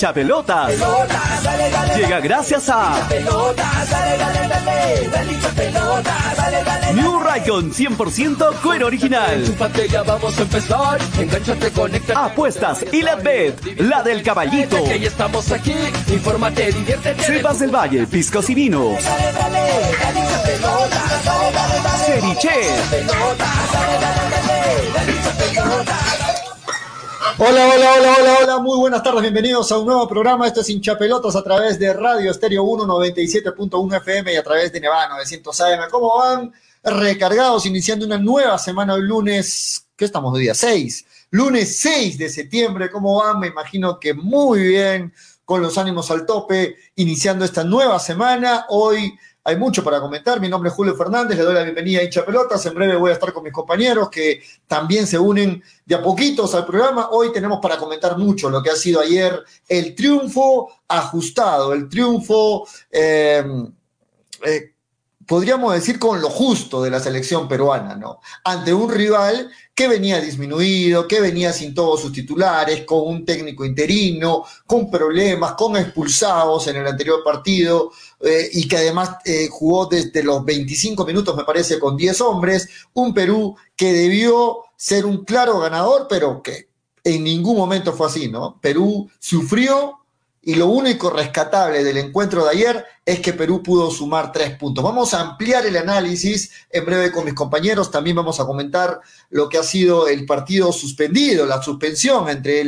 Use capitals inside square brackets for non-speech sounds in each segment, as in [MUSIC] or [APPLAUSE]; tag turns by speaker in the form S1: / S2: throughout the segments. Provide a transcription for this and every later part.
S1: hincha pelotas. Llega gracias a New Raycon 100% cuero original.
S2: vamos a empezar. Engánchate, conecta.
S1: Apuestas y la bet, la del caballito.
S2: Que estamos aquí. Infórmate, diviértete.
S1: Sebas del Valle, piscos y vinos. Ceviche.
S3: Hola, hola, hola, hola, hola, muy buenas tardes, bienvenidos a un nuevo programa. Esto es Hinchapelotas a través de Radio Estéreo 197.1 FM y a través de Nevada 900 AM. ¿Cómo van? Recargados, iniciando una nueva semana el lunes, ¿qué estamos día? 6. Lunes 6 de septiembre, ¿cómo van? Me imagino que muy bien, con los ánimos al tope, iniciando esta nueva semana. Hoy hay mucho para comentar. Mi nombre es Julio Fernández, le doy la bienvenida a Hincha Pelotas. En breve voy a estar con mis compañeros que también se unen de a poquitos al programa. Hoy tenemos para comentar mucho lo que ha sido ayer el triunfo ajustado, el triunfo, eh, eh, podríamos decir, con lo justo de la selección peruana, ¿no? Ante un rival que venía disminuido, que venía sin todos sus titulares, con un técnico interino, con problemas, con expulsados en el anterior partido eh, y que además eh, jugó desde los 25 minutos, me parece, con 10 hombres, un Perú que debió ser un claro ganador, pero que en ningún momento fue así, ¿no? Perú sufrió, y lo único rescatable del encuentro de ayer es que Perú pudo sumar tres puntos. Vamos a ampliar el análisis en breve con mis compañeros. También vamos a comentar lo que ha sido el partido suspendido, la suspensión entre,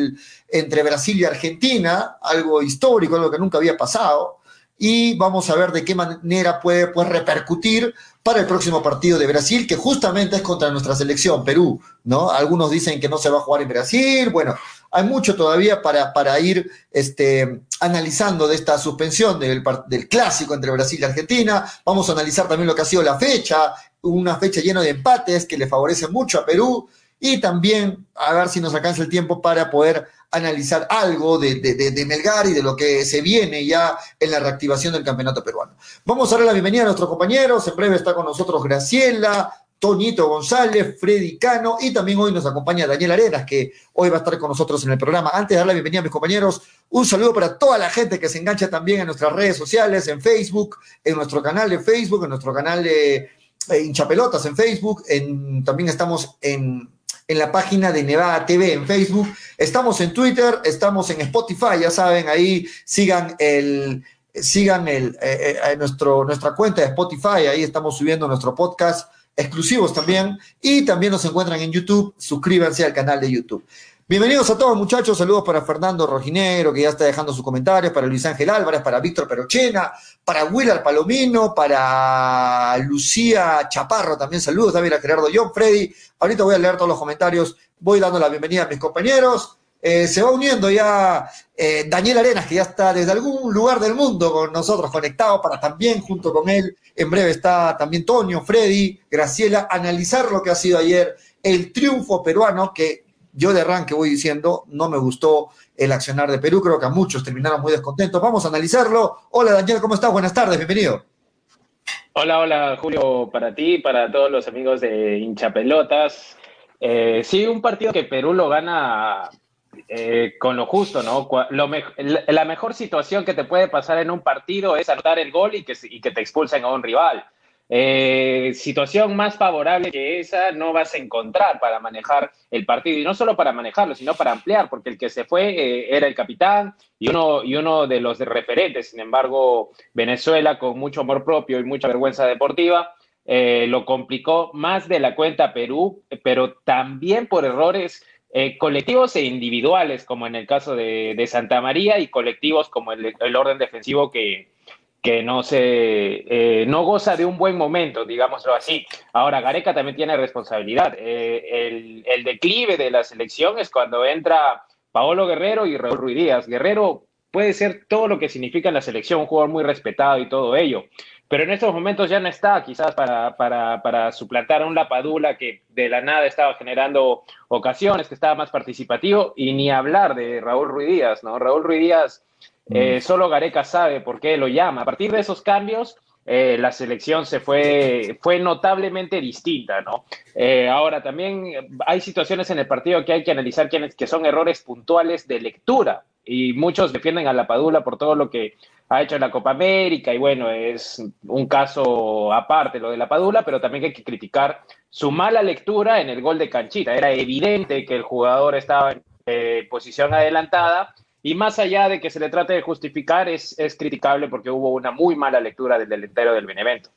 S3: entre Brasil y Argentina, algo histórico, algo que nunca había pasado. Y vamos a ver de qué manera puede pues, repercutir para el próximo partido de Brasil, que justamente es contra nuestra selección, Perú, ¿no? Algunos dicen que no se va a jugar en Brasil, bueno, hay mucho todavía para, para ir este, analizando de esta suspensión del, del clásico entre Brasil y Argentina. Vamos a analizar también lo que ha sido la fecha, una fecha llena de empates que le favorece mucho a Perú y también a ver si nos alcanza el tiempo para poder analizar algo de, de, de, Melgar y de lo que se viene ya en la reactivación del campeonato peruano. Vamos a darle la bienvenida a nuestros compañeros. En breve está con nosotros Graciela, Toñito González, Freddy Cano y también hoy nos acompaña Daniel Arenas, que hoy va a estar con nosotros en el programa. Antes de dar la bienvenida a mis compañeros, un saludo para toda la gente que se engancha también en nuestras redes sociales, en Facebook, en nuestro canal de Facebook, en nuestro canal de eh, Hinchapelotas en Facebook, también estamos en, en la página de Nevada TV en Facebook, estamos en Twitter, estamos en Spotify, ya saben, ahí sigan el sigan el, eh, eh, nuestro, nuestra cuenta de Spotify, ahí estamos subiendo nuestro podcast exclusivos también. Y también nos encuentran en YouTube. Suscríbanse al canal de YouTube. Bienvenidos a todos, muchachos. Saludos para Fernando Rojinero, que ya está dejando sus comentarios, para Luis Ángel Álvarez, para Víctor Perochena, para Willard Palomino, para Lucía Chaparro, también saludos, también a Gerardo John, Freddy. Ahorita voy a leer todos los comentarios. Voy dando la bienvenida a mis compañeros. Eh, se va uniendo ya eh, Daniel Arenas, que ya está desde algún lugar del mundo con nosotros conectado para también junto con él, en breve está también Tonio, Freddy, Graciela, analizar lo que ha sido ayer el triunfo peruano, que yo de arranque voy diciendo, no me gustó el accionar de Perú, creo que a muchos terminaron muy descontentos. Vamos a analizarlo. Hola Daniel, ¿cómo estás? Buenas tardes, bienvenido.
S4: Hola, hola Julio, para ti, para todos los amigos de hinchapelotas. Eh, sí, un partido que Perú lo gana eh, con lo justo, ¿no? la mejor situación que te puede pasar en un partido es anotar el gol y que, que te expulsen a un rival. Eh, situación más favorable que esa no vas a encontrar para manejar el partido y no solo para manejarlo, sino para ampliar, porque el que se fue eh, era el capitán y uno, y uno de los referentes. Sin embargo, Venezuela, con mucho amor propio y mucha vergüenza deportiva, lo complicó más de la cuenta Perú, pero también por errores eh, colectivos e individuales, como en el caso de, Santa María, y colectivos como el, orden defensivo que, no, se, eh, no goza de un buen momento, digámoslo así. Ahora, Gareca también tiene responsabilidad. Eh, el, declive de la selección es cuando entra Paolo Guerrero y Raúl Ruiz Díaz. Guerrero puede ser todo lo que significa en la selección, un jugador muy respetado y todo ello pero en estos momentos ya no está quizás para, para, para, suplantar a un Lapadula que de la nada estaba generando ocasiones, que estaba más participativo, y ni hablar de Raúl Ruiz Díaz, ¿no? Raúl Ruiz Díaz, eh, mm. solo Gareca sabe por qué lo llama. A partir de esos cambios, eh, la selección se fue, fue notablemente distinta, ¿no? Eh, ahora, también hay situaciones en el partido que hay que analizar que, que son errores puntuales de lectura y muchos defienden a la Padula por todo lo que ha hecho en la Copa América y bueno, es un caso aparte lo de la Padula, pero también hay que criticar su mala lectura en el gol de Canchita. Era evidente que el jugador estaba en eh, posición adelantada y más allá de que se le trate de justificar, es, es criticable porque hubo una muy mala lectura del delantero del Benevento.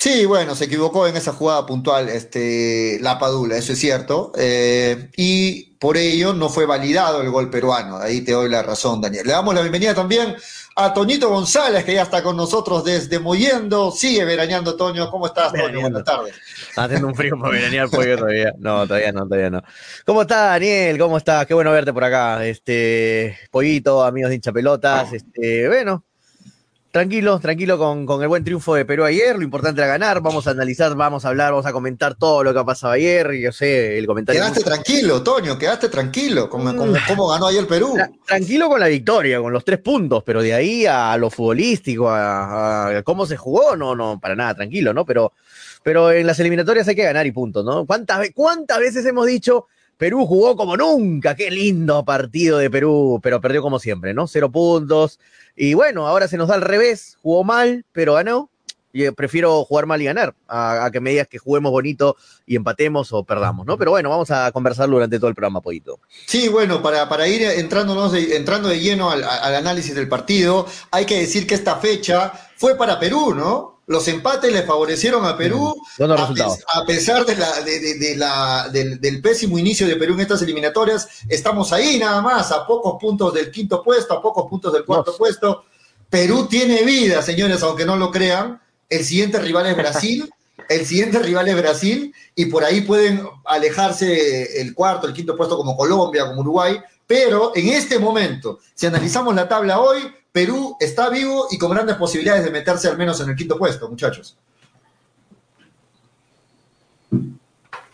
S3: Sí, bueno, se equivocó en esa jugada puntual este, la Padula, eso es cierto. Eh, y por ello no fue validado el gol peruano. Ahí te doy la razón, Daniel. Le damos la bienvenida también a Toñito González, que ya está con nosotros desde Moyendo. Sigue veraneando, Toño. ¿Cómo estás, Toño? Buenas tardes.
S5: Haciendo un frío para veranear pollo todavía. No, todavía no, todavía no. ¿Cómo estás, Daniel? ¿Cómo estás? Qué bueno verte por acá. Este, Pollito, amigos de hincha pelotas. Este, bueno, Tranquilo, tranquilo con, con, el buen triunfo de Perú ayer. Lo importante era ganar. Vamos a analizar, vamos a hablar, vamos a comentar todo lo que ha pasado ayer. Yo sé, el comentario.
S3: Quedaste tranquilo, Toño, quedaste tranquilo. con, mm. cómo ganó ayer Perú.
S5: tranquilo con la victoria, con los tres puntos, pero de ahí a lo futbolístico, a, cómo se jugó, no, no, para nada, tranquilo, ¿no? Pero, pero en las eliminatorias hay que ganar y punto, ¿no? ¿Cuántas, cuántas veces hemos dicho Perú jugó como nunca, qué lindo partido de Perú, pero perdió como siempre, ¿no? Cero puntos. Y bueno, ahora se nos da al revés, jugó mal, pero ganó. Y eh, prefiero jugar mal y ganar, a, que me digas que juguemos bonito y empatemos o perdamos, ¿no? Pero bueno, vamos a conversarlo durante todo el programa, Pollito.
S3: Sí, bueno, para, para ir entrándonos entrando de lleno al, al análisis del partido, hay que decir que esta fecha fue para Perú, ¿no? Los empates le favorecieron a Perú, a, pesar de la, de, la, del, pésimo inicio de Perú en estas eliminatorias. Estamos ahí nada más, a pocos puntos del quinto puesto, a pocos puntos del cuarto puesto. Perú tiene vida, señores, aunque no lo crean. El siguiente rival es Brasil. [LAUGHS] El siguiente rival es Brasil y por ahí pueden alejarse el cuarto, el quinto puesto como Colombia, como Uruguay. Pero en este momento, si analizamos la tabla hoy, Perú está vivo y con grandes posibilidades de meterse al menos en el quinto puesto, muchachos.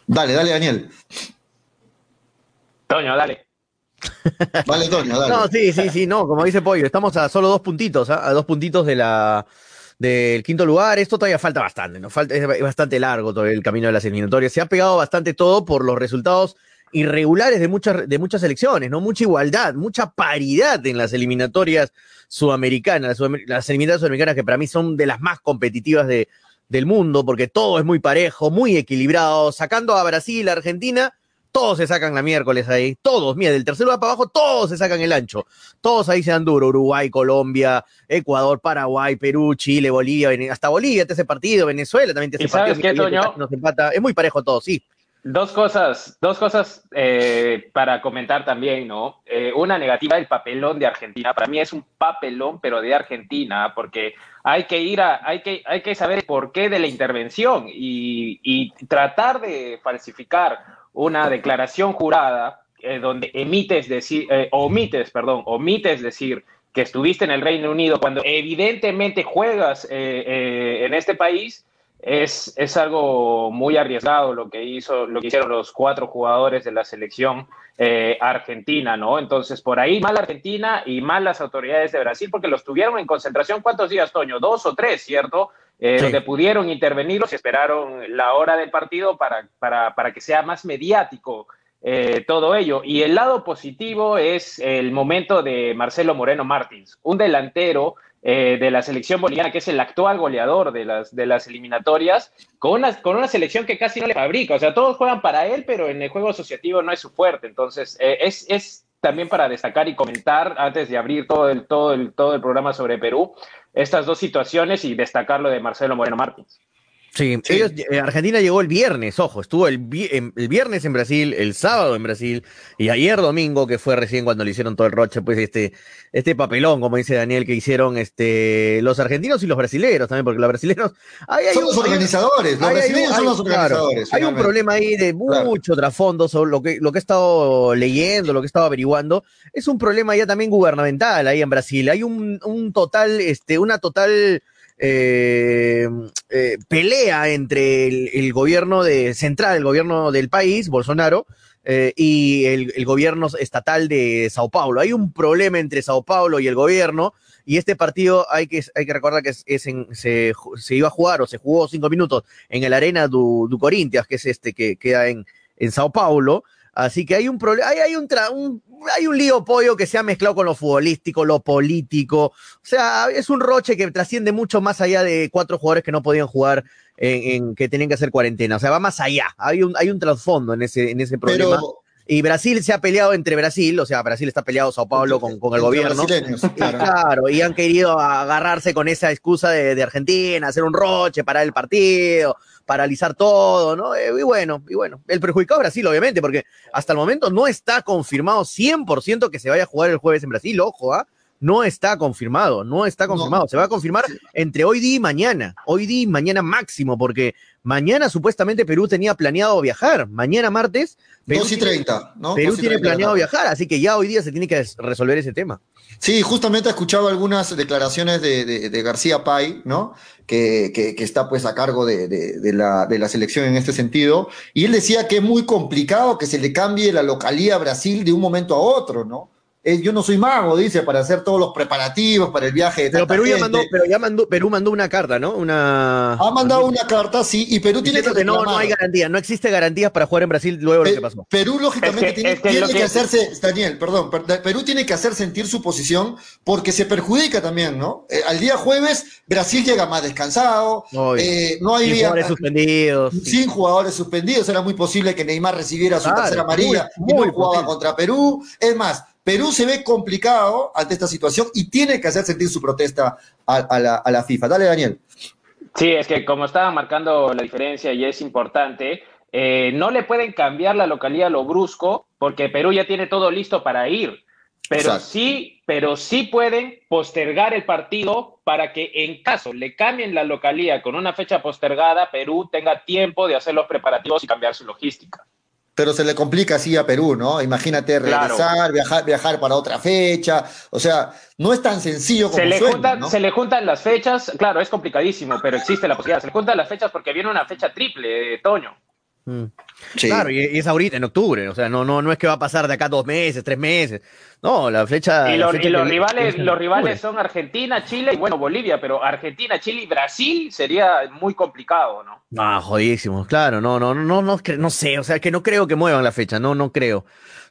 S3: Dale, dale, Daniel.
S4: Toño, dale. [LAUGHS]
S3: Vale, Toño, dale.
S5: No, sí, sí, sí, no, como dice Pollo, estamos a solo dos puntitos, ¿ah? a dos puntitos de la del quinto lugar. Esto todavía falta bastante, ¿no? Falta, es bastante largo todo el camino de las eliminatorias. Se ha pegado bastante todo por los resultados irregulares de muchas, de muchas elecciones, ¿no? Mucha igualdad, mucha paridad en las eliminatorias sudamericanas, las, eliminatorias sudamericanas que para mí son de las más competitivas de, del mundo, porque todo es muy parejo, muy equilibrado, sacando a Brasil, a Argentina, todos se sacan la miércoles ahí, todos, mira, del tercer lugar para abajo, todos se sacan el ancho, todos ahí se dan duro, Uruguay, Colombia, Ecuador, Paraguay, Perú, Chile, Bolivia, hasta Bolivia te hace partido, Venezuela también te hace partido.
S4: Sabes
S5: qué, Es muy parejo todo, sí.
S4: Dos cosas, dos cosas eh, para comentar también, ¿no? Eh, una negativa, el papelón de Argentina. Para mí es un papelón, pero de Argentina, porque hay que ir a, hay que, hay que saber por qué de la intervención y, tratar de falsificar una declaración jurada eh, donde emites decir, omites, perdón, omites decir que estuviste en el Reino Unido cuando evidentemente juegas en este país es, es, algo muy arriesgado lo que hizo, lo que hicieron los cuatro jugadores de la selección eh, argentina, ¿no? Entonces, por ahí mal Argentina y mal las autoridades de Brasil, porque los tuvieron en concentración, ¿cuántos días, Toño? Dos o tres, ¿cierto? Eh, Donde pudieron intervenirlos y esperaron la hora del partido para, para, para que sea más mediático eh, todo ello. Y el lado positivo es el momento de Marcelo Moreno Martins, un delantero eh, de la selección boliviana, que es el actual goleador de las, de las eliminatorias, con una, con una selección que casi no le fabrica. O sea, todos juegan para él, pero en el juego asociativo no es su fuerte. Entonces, eh, es, es también para destacar y comentar, antes de abrir todo el, todo, el, todo el programa sobre Perú, estas dos situaciones y destacar lo de Marcelo Moreno Martins.
S5: Sí, Ellos, eh, Argentina llegó el viernes, ojo, estuvo el, el, viernes en Brasil, el sábado en Brasil y ayer domingo, que fue recién cuando le hicieron todo el roche, pues este, este papelón, como dice Daniel, que hicieron este, los argentinos y los brasileños también, porque los brasileños...
S3: son los organizadores, los brasileños son los organizadores.
S5: hay un problema ahí de mucho trasfondo sobre lo que, lo que he estado leyendo, lo que he estado averiguando, es un problema ya también gubernamental ahí en Brasil, hay un, un total, este, una total eh, eh, pelea entre el, gobierno de, central, el gobierno del país, Bolsonaro, eh, y el, gobierno estatal de Sao Paulo. Hay un problema entre Sao Paulo y el gobierno, y este partido hay que, hay que recordar que se, iba a jugar o se jugó cinco minutos en el Arena du, Corinthians, que es este que queda en, en Sao Paulo Así que hay un problema, hay, hay un, un, hay un lío pollo que se ha mezclado con lo futbolístico, lo político. O sea, es un roche que trasciende mucho más allá de cuatro jugadores que no podían jugar en, que tenían que hacer cuarentena. O sea, va más allá. Hay un, hay un trasfondo en ese, en ese problema. y Brasil se ha peleado entre Brasil, o sea, Brasil está peleado Sao Paulo con, con el gobierno. Claro. claro. y han querido agarrarse con esa excusa de, de Argentina, hacer un roche, parar el partido paralizar todo, ¿no? Eh, y bueno, y bueno, el perjudicado es Brasil, obviamente, porque hasta el momento no está confirmado 100% que se vaya a jugar el jueves en Brasil, ojo, ¿ah? No está confirmado, no está confirmado. Se va a confirmar entre hoy día y mañana. Hoy día y mañana máximo, porque mañana supuestamente Perú tenía planeado viajar. Mañana martes.
S3: Perú 2 y 30, ¿no?
S5: Perú tiene planeado viajar, así que ya hoy día se tiene que resolver ese tema.
S3: Sí, justamente he escuchado algunas declaraciones de, García Pay, ¿no? Que, que, está pues a cargo de, de, la, de la selección en este sentido. Y él decía que es muy complicado que se le cambie la localía a Brasil de un momento a otro, ¿no? Eh, yo no soy mago, dice, para hacer todos los preparativos para el viaje de
S5: Pero Perú ya mandó, pero ya mandó, Perú mandó una carta, ¿no? Una.
S3: Ha mandado una carta, sí, y Perú tiene que,
S5: no, no hay garantía, no existe garantías para jugar en Brasil luego de lo que pasó.
S3: Perú lógicamente tiene, que, hacerse, Daniel, perdón, Perú tiene que hacer sentir su posición porque se perjudica también, ¿no? Eh, al día jueves Brasil llega más descansado, eh, no hay
S5: sin jugadores suspendidos,
S3: sin jugadores suspendidos, era muy posible que Neymar recibiera su tercera amarilla y no jugaba contra Perú, es más Perú se ve complicado ante esta situación y tiene que hacer sentir su protesta a, la, FIFA. Dale, Daniel.
S4: Sí, es que como estaba marcando la diferencia y es importante, eh, no le pueden cambiar la localidad a lo brusco porque Perú ya tiene todo listo para ir. Pero sí, pero sí pueden postergar el partido para que en caso le cambien la localidad con una fecha postergada, Perú tenga tiempo de hacer los preparativos y cambiar su logística
S3: pero se le complica así a Perú, ¿no? Imagínate regresar, viajar, viajar para otra fecha, o sea, no es tan sencillo como
S4: se le,
S3: juntan,
S4: se le juntan las fechas, claro, es complicadísimo, pero existe la posibilidad, se le juntan las fechas porque viene una fecha triple, Toño.
S5: Mm. Claro, y, es ahorita en octubre, o sea, no, no, no es que va a pasar de acá dos meses, tres meses. No, la fecha.
S4: Y, los rivales, los rivales son Argentina, Chile y bueno, Bolivia, pero Argentina, Chile y Brasil sería muy complicado, ¿no?
S5: Ah, jodidísimo, claro, no, no, no, no, no, sé, o sea, que no creo que muevan la fecha, no, no creo,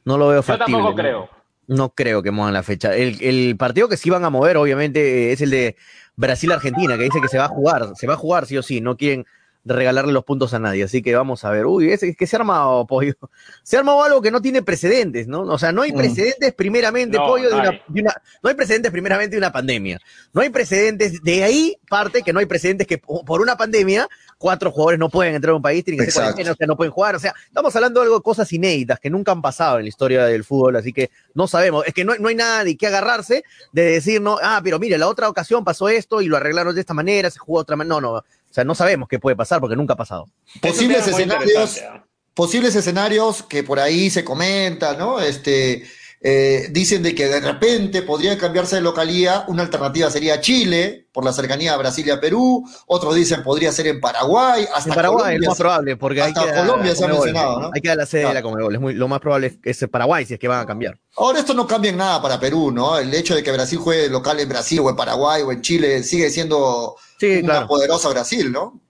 S5: no lo veo factible.
S4: Yo tampoco creo.
S5: No creo que muevan la fecha. El, el partido que sí van a mover, obviamente, es el de Brasil-Argentina, que dice que se va a jugar, se va a jugar sí o sí, no quieren de regalarle los puntos a nadie. Así que vamos a ver. Uy, es, que se ha armado, Pollo. [LAUGHS] Se ha armado algo que no tiene precedentes, ¿no? O sea, no hay mm. precedentes primeramente, Pollo, de una, No hay precedentes primeramente de una pandemia. No hay precedentes, de ahí parte que no hay precedentes que por una pandemia cuatro jugadores no pueden entrar a un país, tienen que ser o sea, no pueden jugar. O sea, estamos hablando de algo, cosas inéditas que nunca han pasado en la historia del fútbol, así que no sabemos. Es que no, no hay nada de qué agarrarse de decir, no, ah, pero mire, la otra ocasión pasó esto y lo arreglaron de esta manera, se jugó de otra manera. No, no sea, no sabemos qué puede pasar porque nunca ha pasado.
S3: Posibles escenarios, ¿eh? posibles escenarios que por ahí se comentan, ¿no? Este, eh, dicen de que de repente podría cambiarse de localía, una alternativa sería Chile, por la cercanía a Brasil y a Perú, otros dicen podría ser en Paraguay, hasta
S5: en Paraguay es lo más probable, porque
S3: hasta Colombia se ha mencionado, ¿no?
S5: Hay que dar la sede de la Comebol, es muy, lo más probable es, es Paraguay, si es que van a cambiar.
S3: Ahora esto no cambia en nada para Perú, ¿no? El hecho de que Brasil juegue local en Brasil o en Paraguay o en Chile sigue siendo una poderosa Brasil, ¿no?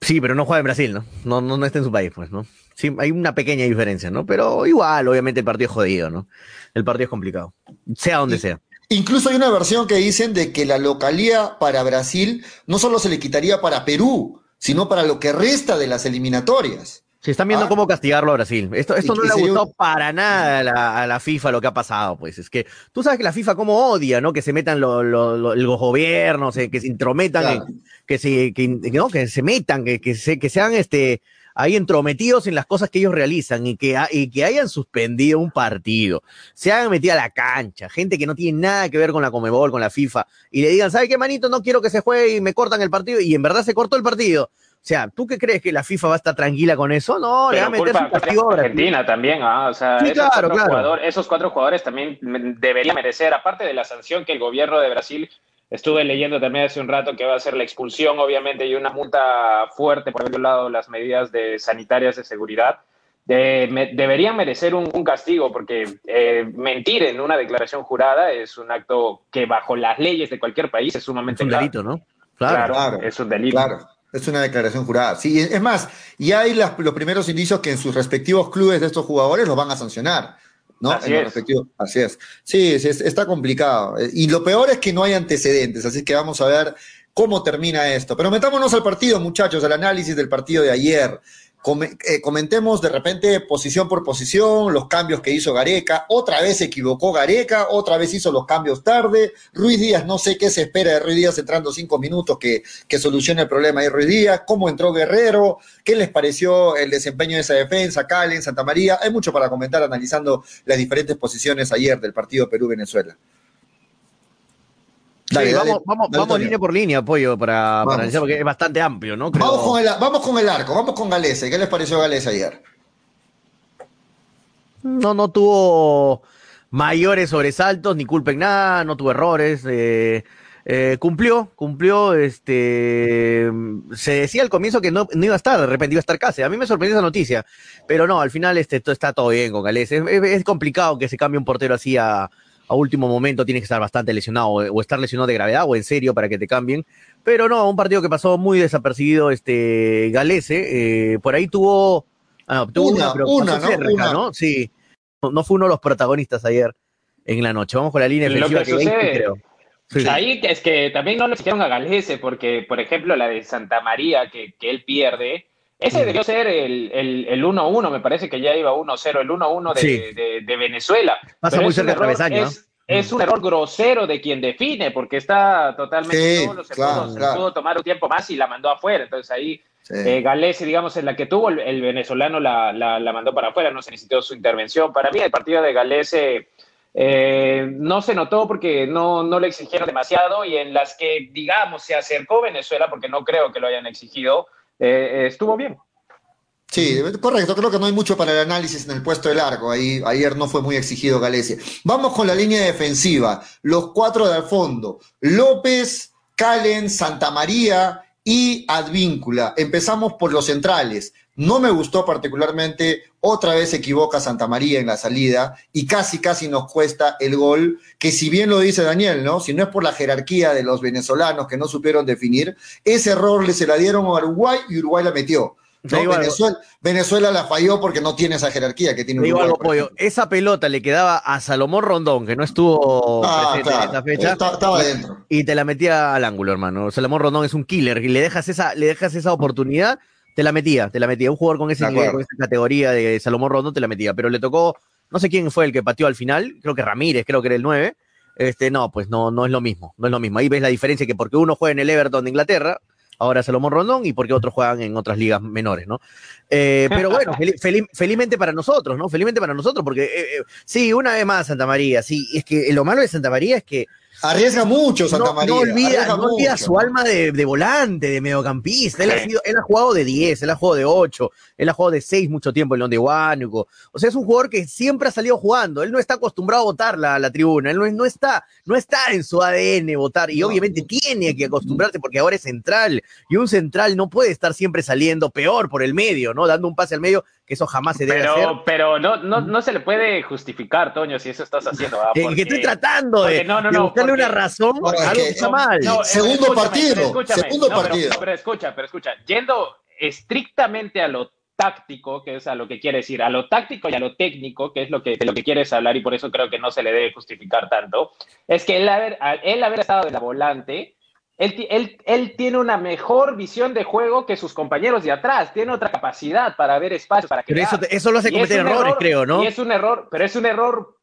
S5: Sí, pero no juega en Brasil, ¿no? No, no, no está en su país, pues, ¿no? Sí, hay una pequeña diferencia, ¿no? Pero igual, obviamente el partido es jodido, ¿no? El partido es complicado, sea donde sea.
S3: Incluso hay una versión que dicen de que la localía para Brasil no solo se le quitaría para Perú, sino para lo que resta de las eliminatorias.
S5: Se están viendo ah. cómo castigarlo a Brasil. Esto, esto no le ha gustado para nada a la, FIFA lo que ha pasado, pues. Es que tú sabes que la FIFA como odia, ¿no? Que se metan los gobiernos, eh, que se intrometan, que, se, que, ¿no? que se metan, que, que, se, que sean este, ahí entrometidos en las cosas que ellos realizan y que, y que hayan suspendido un partido, se hayan metido a la cancha, gente que no tiene nada que ver con la Comebol, con la FIFA, y le digan, ¿sabe qué, manito? No quiero que se juegue y me cortan el partido, y en verdad se cortó el partido o sea, ¿tú qué crees que la FIFA va a estar tranquila con eso? No, le va a meter su castigo
S4: Argentina también, ¿ah? o sea, esos, cuatro Jugadores, esos cuatro jugadores también deberían merecer, aparte de la sanción que el gobierno de Brasil Estuve leyendo también hace un rato que va a ser la expulsión, obviamente, y una multa fuerte por haber violado las medidas de sanitarias de seguridad. deberían merecer un, castigo porque eh, mentir en una declaración jurada es un acto que bajo las leyes de cualquier país es sumamente
S5: es un delito, ¿no?
S4: Claro, claro, es un delito.
S3: Claro. Es una declaración jurada. Sí, es más, y hay las, los primeros indicios que en sus respectivos clubes de estos jugadores los van a sancionar. ¿no?
S4: Así
S3: en los
S4: es.
S3: respectivos- así es. Sí, sí, es- está complicado. Eh, Y lo peor es que no hay antecedentes, así que vamos a ver cómo termina esto. Pero metámonos al partido, muchachos, al análisis del partido de ayer. Eh, comentemos de repente posición por posición, los cambios que hizo Gareca. Otra vez se equivocó Gareca, otra vez hizo los cambios tarde. Ruiz Díaz, no sé qué se espera de Ruiz Díaz entrando cinco minutos que, que solucione el problema ahí Ruiz Díaz. ¿Cómo entró Guerrero? ¿Qué les pareció el desempeño de esa defensa? Calen, Santa María. Hay mucho para comentar analizando las diferentes posiciones ayer del partido Perú-Venezuela. Dale,
S5: Sí,
S3: dale,
S5: vamos, vamos,
S3: dale,
S5: vamos
S3: Toño.
S5: línea por línea, apoyo, para, analizar, porque es bastante amplio, ¿no? Creo-
S3: Vamos, con el, vamos con el arco, vamos con Galese. ¿Qué les pareció Galese ayer?
S5: No, no tuvo mayores sobresaltos, ni culpa en nada, no tuvo errores. eh, eh, cumplió, cumplió, este, se decía al comienzo que no, no iba a estar, de repente iba a estar casi. A mí me sorprendió esa noticia, pero no, al final este, todo, está todo bien con. Es, es- es complicado que se cambie un portero así a, a último momento, tiene que estar bastante lesionado o, estar lesionado de gravedad o en serio para que te cambien. Pero no, un partido que pasó muy desapercibido, este, Galese, eh, por ahí tuvo, ah, no, tuvo
S3: Una,
S5: una, pero
S3: una,
S5: pasó
S3: ¿no?
S5: cerca,
S3: Una.
S5: ¿no? Sí, no, no fue uno de los protagonistas ayer en la noche. Vamos con la línea defensiva
S4: que
S5: que,
S4: sucede-
S5: creo. Sí.
S4: Ahí es que también no le exigieron a Galese, porque, por ejemplo, la de Santa María que, que él pierde, ese debió ser el, el, el 1-1, me parece que ya iba 1-0, el 1-1 de,
S5: Sí.
S4: de, de Venezuela.
S5: Pasa
S4: Pero
S5: muy cerca del
S4: error-
S5: travesaño,
S4: Es, es un error grosero de quien define, porque está totalmente
S3: Sí,
S4: solo, se,
S3: claro,
S4: pudo, se pudo tomar un tiempo más y la mandó afuera. Entonces ahí
S3: Sí.
S4: eh, Galese, digamos, en la que tuvo el, el venezolano la, la, la mandó para afuera, no se necesitó su intervención. Para mí, el partido de Galese eh, no se notó porque no, no le exigieron demasiado y en las que, digamos, se acercó Venezuela, porque no creo que lo hayan exigido, eh, estuvo bien.
S3: Sí, correcto. Creo que no hay mucho para el análisis en el puesto de largo. Ahí, ayer no fue muy exigido Galecia. Vamos con la línea defensiva. Los cuatro de al fondo. López, Calen, Santa María y Advíncula. Empezamos por los centrales. No me gustó particularmente. Otra vez se equivoca Santa María en la salida y casi, casi nos cuesta el gol. Que si bien lo dice Daniel, ¿no? Si no es por la jerarquía de los venezolanos que no supieron definir, ese error le se la dieron a Uruguay y Uruguay la metió. Venezuela, Venezuela la falló porque no tiene esa jerarquía que tiene
S5: Te digo
S3: Uruguay.
S5: algo, Pollo. Esa pelota le quedaba a Salomón Rondón, que no estuvo
S3: Ah,
S5: presente en esa fecha.
S3: Estaba, estaba adentro.
S5: y te la metía al ángulo, hermano. Salomón Rondón es un killer y le dejas esa, le dejas esa oportunidad, te la metía, te la metía. Un jugador con ese
S3: De
S5: nivel,
S3: acuerdo.
S5: con esa categoría de Salomón Rondón te la metía, pero le tocó, no sé quién fue el que pateó al final, creo que Ramírez, creo que era el 9. Este, no, pues no, no es lo mismo, no es lo mismo. Ahí ves la diferencia que porque uno juega en el Everton de Inglaterra, ahora Salomón Rondón, y porque otros juegan en otras ligas menores, ¿no? Eh, pero [LAUGHS] bueno, fel- fel- felizmente para nosotros, ¿no? Felizmente para nosotros, porque eh, eh, sí, una vez más Santa María, sí, es que lo malo de Santa María es que
S3: Arriesga mucho Santa
S5: no,
S3: María.
S5: no olvida, no su alma de, de volante, de mediocampista. Él, ha sido- él ha jugado de 10, él ha jugado de 8, él ha jugado de 6 mucho tiempo en León de Huánuco. O sea, es un jugador que siempre ha salido jugando. Él no está acostumbrado a votar la, la tribuna. Él no, no está, no está en su ADN votar. Y
S3: No.
S5: obviamente tiene que acostumbrarse porque ahora es central. Y un central no puede estar siempre saliendo peor por el medio, ¿no? Dando un pase al medio, que eso jamás se debe hacer.
S4: Pero, pero no, no, no se le puede justificar, Toño, si eso estás haciendo. ¿ah? [LAUGHS]
S5: Eh,
S4: Porque-
S5: que estoy tratando de,
S4: no, no,
S5: de
S4: no,
S5: buscarle
S4: porque-
S5: una razón algo está mal.
S4: no,
S3: Segundo
S4: escúchame,
S3: partido,
S4: pero escúchame,
S3: segundo
S4: no, pero-
S3: partido.
S4: Pero, escucha, pero escucha, yendo estrictamente a lo táctico, que es a lo que quiere decir, a lo táctico y a lo técnico, que es lo que, de lo que quieres hablar y por eso creo que no se le debe justificar tanto, es que él haber, él haber estado de la volante, él, él, él tiene una mejor visión de juego que sus compañeros de atrás, tiene otra capacidad para ver espacios, para
S5: Pero eso, eso lo hace cometer errores,
S4: error-
S5: creo, ¿no?
S4: Y es un error, pero es un error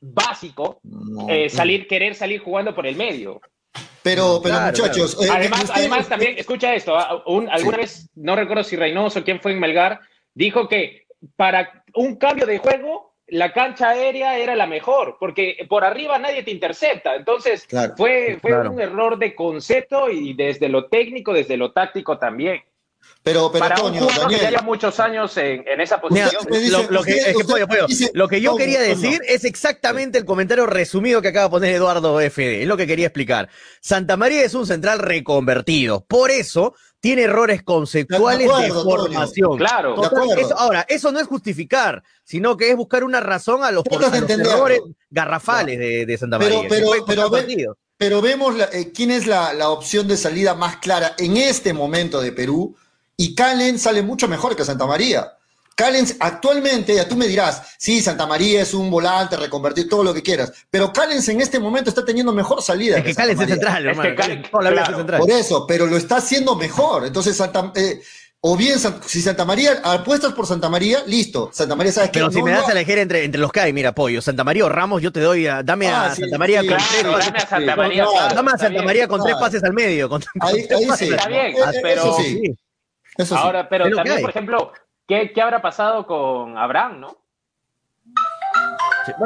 S4: básico
S3: No.
S4: eh, salir, querer salir jugando por el medio.
S3: Pero, pero
S5: Claro,
S3: muchachos. eh,
S4: Además,
S3: usted-
S4: además también, escucha esto, ah, un- alguna
S3: Sí.
S4: vez, no recuerdo si Reynoso, quién fue en Melgar, dijo que para un cambio de juego, la cancha aérea era la mejor, porque por arriba nadie te intercepta. Entonces,
S3: Claro.
S4: fue, fue
S5: Claro.
S4: un error de concepto y desde lo técnico, desde lo táctico también.
S3: Pero, pero
S4: para un jugador que
S3: Daniel.
S4: lleva muchos años en, en esa posición.
S3: dice-
S5: lo, lo que,
S3: usted-
S5: es que,
S3: usted
S5: pollo, pollo,
S3: dice-
S5: lo que yo quería decir es exactamente el comentario resumido que acaba de poner Eduardo FD. Es lo que quería explicar. Santa María es un central reconvertido. Por eso tiene errores conceptuales
S3: De acuerdo,
S5: formación.
S4: Claro.
S5: Total, eso- ahora, eso no es justificar, sino que es buscar una razón a los, a los errores garrafales de, de Santa María.
S3: pero- pero ve- pero vemos eh, quién es la, la, opción de salida más clara en este momento de Perú y Calen sale mucho mejor que Santa María. Callens actualmente, ya tú me dirás, sí, Santa María es un volante, reconvertir todo lo que quieras, pero Callens en este momento está teniendo mejor salida.
S5: Es que, Callens es central, hermano.
S3: Por eso, pero lo está haciendo mejor. Entonces, Santa, eh, o bien, si Santa María, apuestas por Santa María, listo. Santa María, ¿sabes
S5: qué? Pero si me das a elegir entre, entre los que hay, mira, pollo, Santa María o Ramos, yo te doy a, dame a ah, Santa María con tres pases. Dame a Santa María, dame a Santa María con tres pases al medio.
S4: ahí, sí. Está bien, pero. Eso sí. Ahora, pero también, por ejemplo, ¿Qué, ¿Qué, habrá pasado con Abraham, no?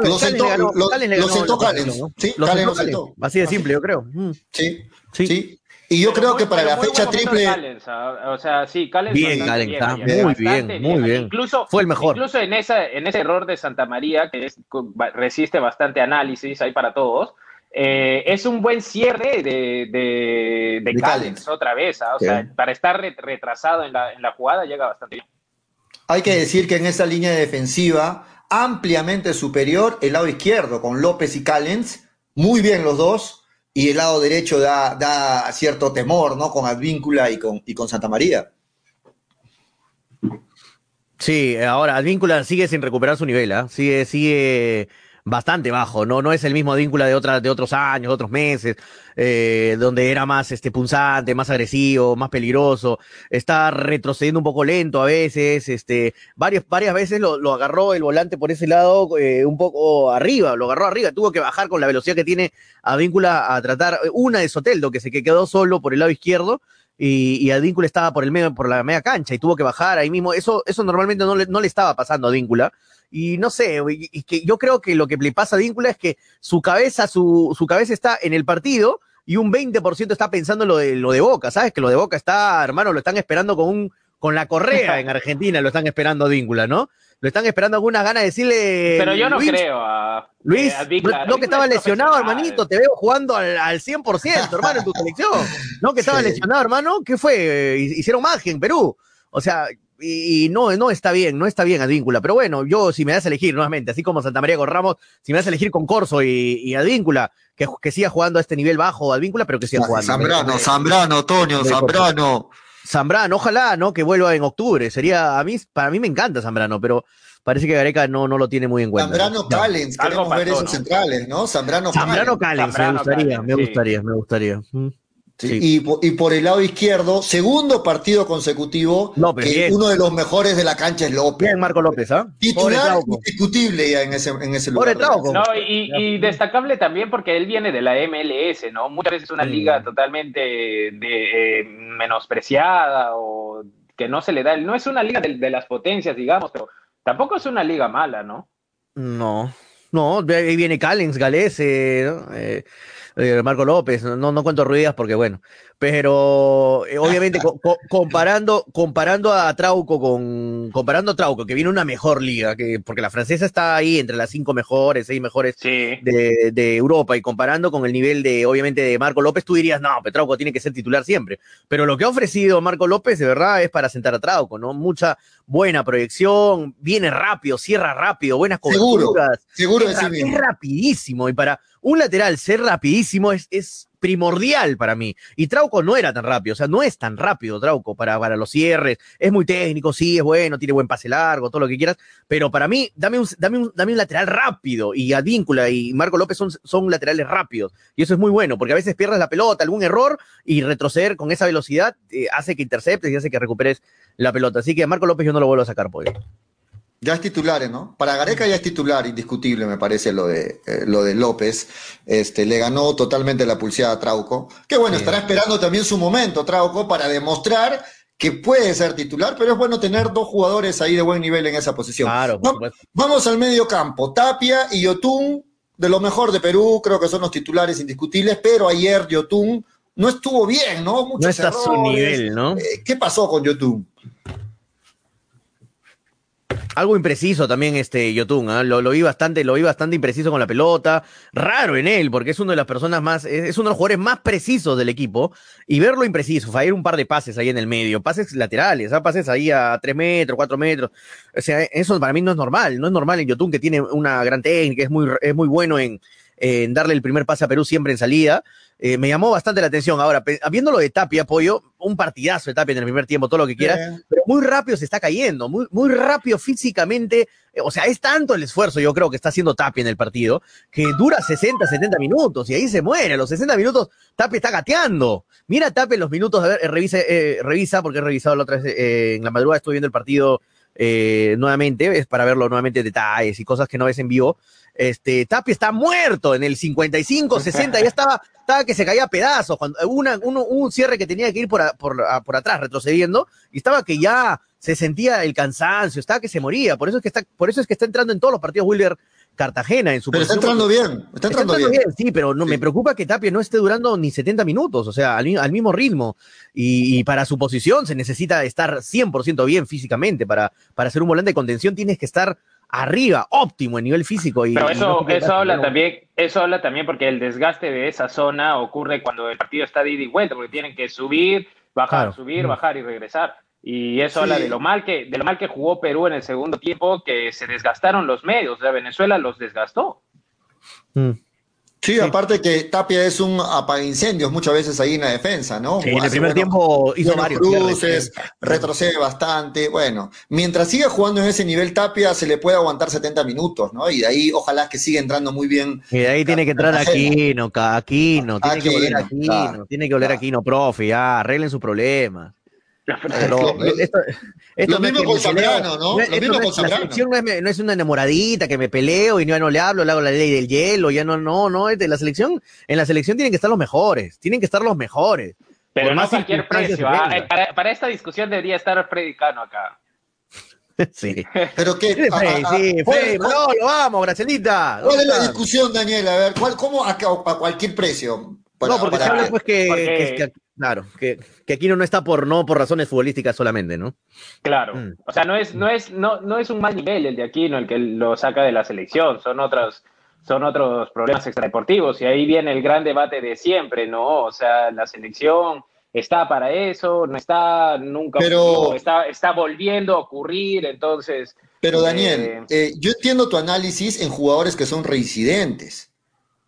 S3: lo sentó, ganó, lo, lo sentó Callens. ¿no? Sí, lo
S5: Callens sentó. Así de simple, yo creo.
S3: Mm. Sí, sí, sí. Y yo creo que para la fecha triple.
S4: Callens, o sea, sí, Callens.
S5: Bien, Callens, está muy bien, muy bien.
S4: Incluso, Fue el mejor. Incluso en, esa, en ese error de Santa María, que es, resiste bastante análisis ahí para todos, eh, es un buen cierre de, de, de, Callens otra vez. ¿ah? O sea, para estar retrasado en la, en la jugada llega bastante bien.
S3: Hay que decir que en esa línea defensiva, ampliamente superior, el lado izquierdo, con López y Callens, muy bien los dos, y el lado derecho da, da cierto temor, ¿no? Con Advíncula y con, y con Santa María.
S5: Sí, ahora Advíncula sigue sin recuperar su nivel, ¿eh? sigue, sigue bastante bajo, no, no es el mismo Advíncula de, de otros años, otros meses, eh, donde era más este, punzante, más agresivo, más peligroso, está retrocediendo un poco lento a veces, este, varias, varias veces lo, agarró el volante por ese lado eh, un poco arriba, lo agarró arriba, tuvo que bajar con la velocidad que tiene Advíncula a tratar, una de Soteldo, que se quedó solo por el lado izquierdo, y, y Advíncula estaba por el medio, por la media cancha y tuvo que bajar ahí mismo. Eso, eso normalmente no le, no le estaba pasando a Advíncula. Y no sé, y que yo creo que lo que le pasa a Víncula es que su cabeza, su, su cabeza está en el partido y un 20% está pensando en lo de, lo de Boca, ¿sabes? Que lo de Boca está, hermano, lo están esperando con un, con la correa en Argentina, lo están esperando a Víncula, ¿no? Lo están esperando algunas ganas de decirle.
S4: Pero yo no creo a.
S5: Luis, no, que estaba lesionado, hermanito, te veo jugando al, al 100%, hermano, en tu selección. No que estaba lesionado, hermano, ¿qué fue? Hicieron magia en Perú. O sea, y, no, no está bien, no está bien Advíncula. Pero bueno, yo si me das a elegir nuevamente, así como Santa María con Ramos, si me das a elegir con Corso y, y Advíncula, que, que, siga jugando a este nivel bajo Advíncula, pero que siga jugando.
S3: Zambrano, Zambrano, Toño, Zambrano.
S5: Zambrano, ojalá, ¿no? Que vuelva en octubre. Sería, a mí, para mí me encanta Zambrano, pero parece que Gareca no, no lo tiene muy en cuenta.
S3: Zambrano Callens, queremos ver esos centrales, ¿no?
S5: Zambrano, Zambrano Callens, me gustaría, me gustaría, me gustaría.
S3: Y, por el lado izquierdo, segundo partido consecutivo, que uno de los mejores de la cancha es López.
S5: Bien, Marco López, ¿ah?
S3: Titular indiscutible ya en ese, en ese lugar.
S4: No, y, destacable también porque él viene de la MLS, ¿no? Muchas veces es una liga totalmente de, eh, menospreciada o que no se le da. No es una liga de, las potencias, digamos, pero tampoco es una liga mala, ¿no?
S5: No, no, ahí viene Callens, Galés, eh, eh, Marco López, no, no cuento ruidas porque bueno, pero eh, obviamente comparando, comparando a Trauco con, comparando a Trauco, que viene una mejor liga, que, porque la francesa está ahí entre las cinco mejores, seis mejores de, de, Europa, y comparando con el nivel de, obviamente, de Marco López, tú dirías, no, pero Trauco tiene que ser titular siempre. Pero lo que ha ofrecido Marco López, de verdad, es para sentar a Trauco, ¿no? Mucha buena proyección, viene rápido, cierra rápido, buenas coberturas.
S3: Seguro, seguro
S5: es, es rapidísimo, y para un lateral ser rapidísimo es, es primordial para mí. Y Trauco no era tan rápido, o sea, no es tan rápido Trauco para, para los cierres. Es muy técnico, sí, es bueno, tiene buen pase largo, todo lo que quieras, pero para mí, dame un, dame dame un lateral rápido. Y Advíncula y Marco López son, son laterales rápidos. Y eso es muy bueno, porque a veces pierdes la pelota, algún error, y retroceder con esa velocidad eh, hace que interceptes y hace que recuperes la pelota. Así que Marco López yo no lo vuelvo a sacar, por
S3: ya es titular, ¿no? Para Gareca ya es titular, indiscutible, me parece, lo de, eh, lo de López. Este, le ganó totalmente la pulseada a Trauco. Que bueno, estará esperando también su momento, Trauco, para demostrar que puede ser titular, pero es bueno tener dos jugadores ahí de buen nivel en esa posición.
S5: Claro,
S3: Vamos al medio campo. Tapia y Yotun, de lo mejor de Perú, creo que son los titulares indiscutibles, pero ayer Yotun no estuvo bien, ¿no?
S5: Muchos no está a su nivel, ¿no?
S3: Eh, ¿Qué pasó con Yotun?
S5: Algo impreciso también este Yotun, ¿eh? lo, vi bastante, lo vi bastante impreciso con la pelota, raro en él, porque es una de las personas más, es uno de los jugadores más precisos del equipo, y verlo impreciso, fallar un par de pases ahí en el medio, pases laterales, ¿ah? pases ahí a tres metros, cuatro metros, o sea, eso para mí no es normal, no es normal en Yotun que tiene una gran técnica, es muy, es muy bueno en, en darle el primer pase a Perú siempre en salida. Eh, me llamó bastante la atención. Ahora, viéndolo de Tapia, apoyo, un partidazo de Tapia en el primer tiempo, todo lo que quieras, pero muy rápido se está cayendo, muy, muy rápido físicamente. Eh, o sea, es tanto el esfuerzo, yo creo, que está haciendo Tapia en el partido, que dura 60, 70 minutos y ahí se muere. A los 60 minutos, Tapia está gateando. Mira Tapia en los minutos, a ver, revisa, revisa, porque he revisado la otra vez, en la madrugada estoy viendo el partido nuevamente, es para verlo nuevamente detalles y cosas que no ves en vivo. Este, Tapia está muerto en el 55, 60, ya estaba, estaba que se caía a pedazos. Cuando, una, uno, un cierre que tenía que ir por, por, por, atrás, retrocediendo, y estaba que ya se sentía el cansancio, estaba que se moría. Por eso es que está, por eso es que está entrando en todos los partidos Wilder Cartagena en su
S3: Pero está entrando bien, está entrando, bien.
S5: Sí, pero no, me preocupa que Tapia no esté durando ni 70 minutos, o sea, al, mismo ritmo. Y, y, para su posición se necesita estar 100% bien físicamente. Para, para ser un volante de contención tienes que estar arriba, óptimo en nivel físico. Y,
S4: Pero eso, eso habla también, eso habla también porque el desgaste de esa zona ocurre cuando el partido está de ida y vuelta, porque tienen que subir, bajar, subir, mm. bajar y regresar. Y eso habla de lo mal que, de lo mal que jugó Perú en el segundo tiempo, que se desgastaron los medios. O sea, Venezuela los desgastó.
S3: Mm. Sí, aparte que Tapia es un apagincendios muchas veces ahí en la defensa, ¿no?
S5: en el primer tiempo hizo varios
S3: cruces, retrocede bastante. Bueno, mientras siga jugando en ese nivel Tapia, se le puede aguantar 70 minutos, ¿no? Y de ahí ojalá que siga entrando muy bien.
S5: Y de ahí tiene que entrar Aquino, Aquino, tiene que volver Aquino, tiene que volver Aquino, profe, ya, arreglen sus problemas.
S3: Pero lo mismo con Zambrano, ¿no? Lo mismo con
S5: La selección no es, una enamoradita que me peleo y no, no le hablo, le hago la ley del hielo, ya no, no, no, es de la selección, en la selección tienen que estar los mejores, tienen que estar los mejores.
S4: Pero no a cualquier precio. ¿ah? Para, esta discusión debería estar Freddy Cano acá. [LAUGHS]
S5: Sí.
S3: Pero qué.
S5: Sí, sí, Freddy, no, lo vamos, Gracielita.
S3: ¿Cuál es la discusión, Daniel? A ver, ¿cuál, ¿cómo a, a cualquier precio?
S5: no, porque se habla pues que, claro, que, que Aquino no está por no por razones futbolísticas solamente, ¿no?
S4: Claro. Mm. O sea, no es, no es, no, no es un mal nivel el de Aquino el que lo saca de la selección, son otros, son otros problemas extradeportivos, y ahí viene el gran debate de siempre, ¿no? O sea, la selección está para eso, no está, nunca
S3: pero,
S4: está, está volviendo a ocurrir, entonces.
S3: Pero Daniel, eh, eh, yo entiendo tu análisis en jugadores que son reincidentes.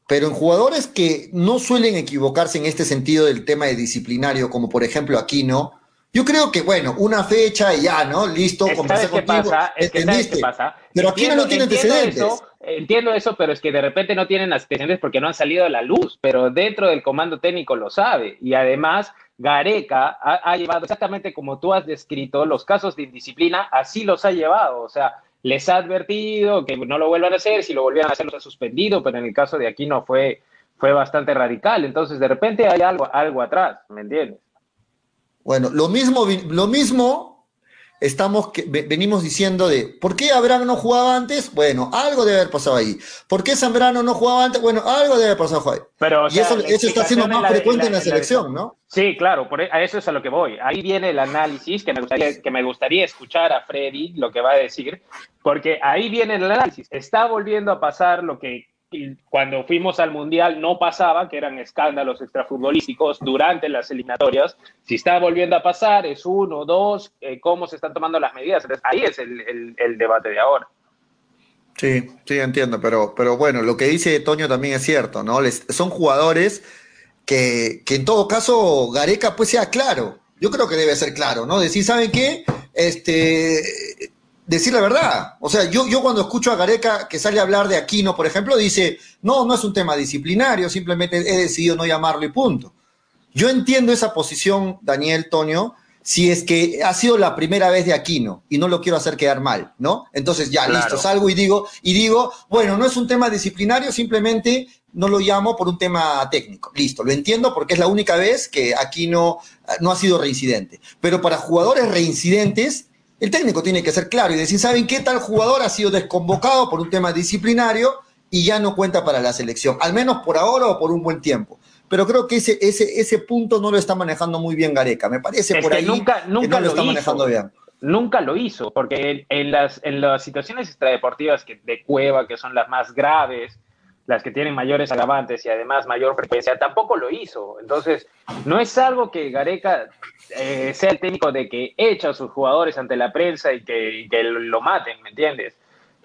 S3: Pero en jugadores que no suelen equivocarse en este sentido del tema de disciplinario, como por ejemplo Aquino, yo creo que, bueno, una fecha y ya, ¿no? Listo,
S4: contigo. Pasa? Es que ¿entendiste? Qué pasa?
S3: Pero Aquino no tiene antecedentes.
S4: Eso, entiendo eso, pero es que de repente no tienen antecedentes porque no han salido a la luz, pero dentro del comando técnico lo sabe. Y además, Gareca ha, ha llevado exactamente como tú has descrito los casos de indisciplina, así los ha llevado. O sea, les ha advertido que no lo vuelvan a hacer, si lo volvieran a hacer los ha suspendido, pero en el caso de aquí no fue, fue bastante radical. Entonces, de repente hay algo, algo atrás, ¿me entiendes?
S3: Bueno, lo mismo, lo mismo estamos que, venimos diciendo de ¿por qué Abraham no jugaba antes? Bueno, algo debe haber pasado ahí. ¿Por qué Zambrano no jugaba antes? Bueno, algo debe haber pasado ahí.
S4: Pero,
S3: y eso, está siendo más frecuente en la, selección, ¿no?
S4: Sí, claro, por, e, a eso es a lo que voy. Ahí viene el análisis que me gustaría, que me gustaría escuchar a Freddy lo que va a decir, porque ahí viene el análisis. Está volviendo a pasar lo que cuando fuimos al Mundial no pasaba, que eran escándalos extrafutbolísticos durante las eliminatorias. Si está volviendo a pasar, es uno, dos, eh, cómo se están tomando las medidas. Ahí es el, debate de ahora.
S3: Sí, sí, entiendo, pero, pero bueno, lo que dice Toño también es cierto, ¿no? son jugadores que, que en todo caso Gareca pues sea claro. Yo creo que debe ser claro, ¿no? Decir, ¿saben qué? Este, decir la verdad. O sea, yo, yo cuando escucho a Gareca que sale a hablar de Aquino, por ejemplo, dice, no, no es un tema disciplinario, simplemente he decidido no llamarlo y punto. Yo entiendo esa posición, Daniel, Tonio, si es que ha sido la primera vez de Aquino y no lo quiero hacer quedar mal, ¿no? Entonces ya, listo, salgo y digo, y digo, bueno, no es un tema disciplinario, simplemente no lo llamo por un tema técnico. Listo, lo entiendo porque es la única vez que Aquino no ha sido reincidente. Pero para jugadores reincidentes, el técnico tiene que ser claro y decir, ¿saben qué tal jugador ha sido desconvocado por un tema disciplinario y ya no cuenta para la selección? Al menos por ahora o por un buen tiempo. Pero creo que ese, ese, ese punto no lo está manejando muy bien Gareca. Me parece por ahí
S4: nunca, nunca
S3: que no
S4: lo,
S3: está manejando bien.
S4: Nunca lo hizo, porque en, las, en las situaciones extradeportivas que, de Cueva, que son las más graves, las que tienen mayores agravantes y además mayor frecuencia, tampoco lo hizo. Entonces, no es algo que Gareca eh, sea el técnico de que echa a sus jugadores ante la prensa y que, lo maten, ¿me entiendes?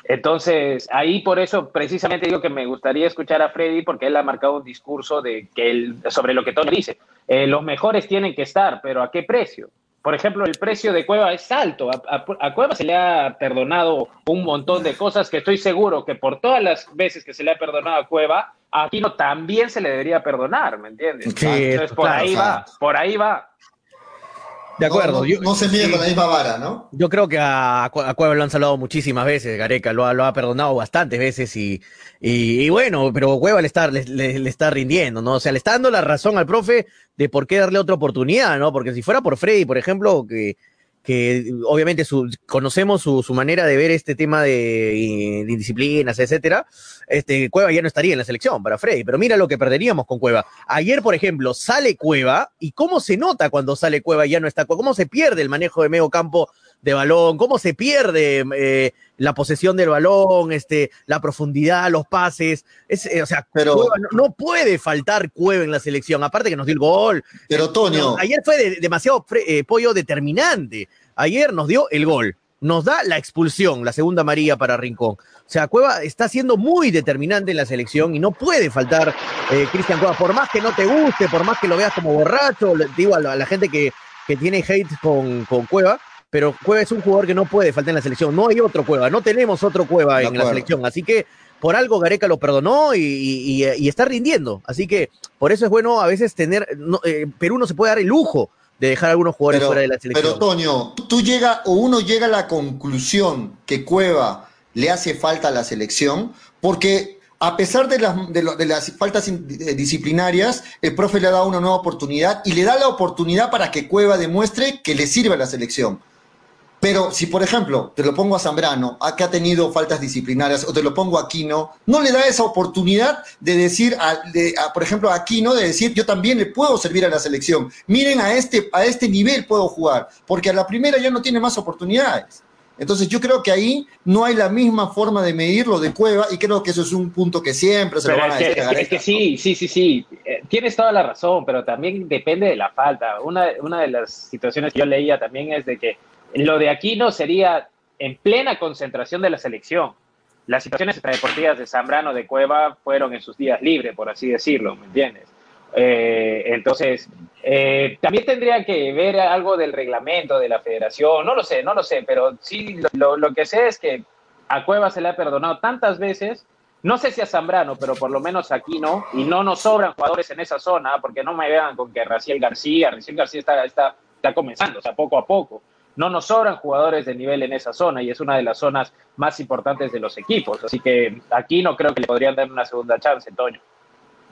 S4: Entonces, ahí por eso precisamente digo que me gustaría escuchar a Freddy porque él ha marcado un discurso de que él, sobre lo que Tony dice. Eh, los mejores tienen que estar, pero ¿a qué precio? Por ejemplo, el precio de Cueva es alto. A, Cueva se le ha perdonado un montón de cosas que estoy seguro que por todas las veces que se le ha perdonado a Cueva, a Aquino también se le debería perdonar, ¿me entiendes? Entonces, por ahí va, por ahí va.
S5: De acuerdo.
S3: No, se mide con la misma vara, ¿no?
S5: Yo creo que a, Cueva lo han salvado muchísimas veces, Gareca, lo ha, perdonado bastantes veces y, y, bueno, pero Cueva le está, le, está rindiendo, ¿no? O sea, le está dando la razón al profe de por qué darle otra oportunidad, ¿no? Porque si fuera por Freddy, por ejemplo, que que obviamente conocemos su, manera de ver este tema de, indisciplinas, etcétera, este, Cueva ya no estaría en la selección para Freddy, pero mira lo que perderíamos con Cueva. Ayer, por ejemplo, sale Cueva, y cómo se nota cuando sale Cueva y ya no está, cómo se pierde el manejo de medio campo de balón, cómo se pierde eh, la posesión del balón, este, la profundidad, los pases. Es, eh, o sea, pero, no, puede faltar Cueva en la selección, aparte que nos dio el gol.
S3: Pero Toño.
S5: Ayer fue demasiado eh, pollo determinante. Ayer nos dio el gol. Nos da la expulsión, la segunda María para Rincón. O sea, Cueva está siendo muy determinante en la selección y no puede faltar Cristian Cueva. Por más que no te guste, por más que lo veas como borracho, digo a la, gente que, que tiene hate con, con Cueva, pero Cueva es un jugador que no puede faltar en la selección. No hay otro Cueva, no tenemos otro Cueva en la selección. Así que por algo Gareca lo perdonó y, está rindiendo. Así que por eso es bueno a veces tener. Eh, Perú no se puede dar el lujo de dejar a algunos jugadores fuera de la selección.
S3: Pero Toño, tú llega o uno llega a la conclusión que Cueva le hace falta a la selección, porque a pesar de las, de, las faltas eh, disciplinarias, el profe le ha dado una nueva oportunidad y le da la oportunidad para que Cueva demuestre que le sirve a la selección. Pero si, por ejemplo, te lo pongo a Zambrano, a que ha tenido faltas disciplinarias, o te lo pongo a Aquino, no le da esa oportunidad de decir, a, por ejemplo, a Aquino, de decir, yo también le puedo servir a la selección. Miren, a este, a este nivel puedo jugar, porque a la primera ya no tiene más oportunidades. Entonces yo creo que ahí no hay la misma forma de medirlo de Cueva y creo que eso es un punto que siempre se lo van a decir.
S4: Es, que sí, sí, sí, sí. Eh, tienes toda la razón, pero también depende de la falta. Una, una de las situaciones que yo leía también es de que lo de Aquino sería en plena concentración de la selección. Las situaciones extradeportivas de Zambrano de Cueva fueron en sus días libres, por así decirlo, ¿me entiendes? Eh, entonces, eh, también tendría que ver algo del reglamento de la federación, no lo sé, no lo sé, pero sí lo, que sé es que a Cueva se le ha perdonado tantas veces, no sé si a Zambrano, pero por lo menos aquí no, y no nos sobran jugadores en esa zona, porque no me vean con que Raciel García, Raciel García está, está, está comenzando, o sea, poco a poco no nos sobran jugadores de nivel en esa zona y es una de las zonas más importantes de los equipos. Así que aquí no creo que le podrían dar una segunda chance, Toño.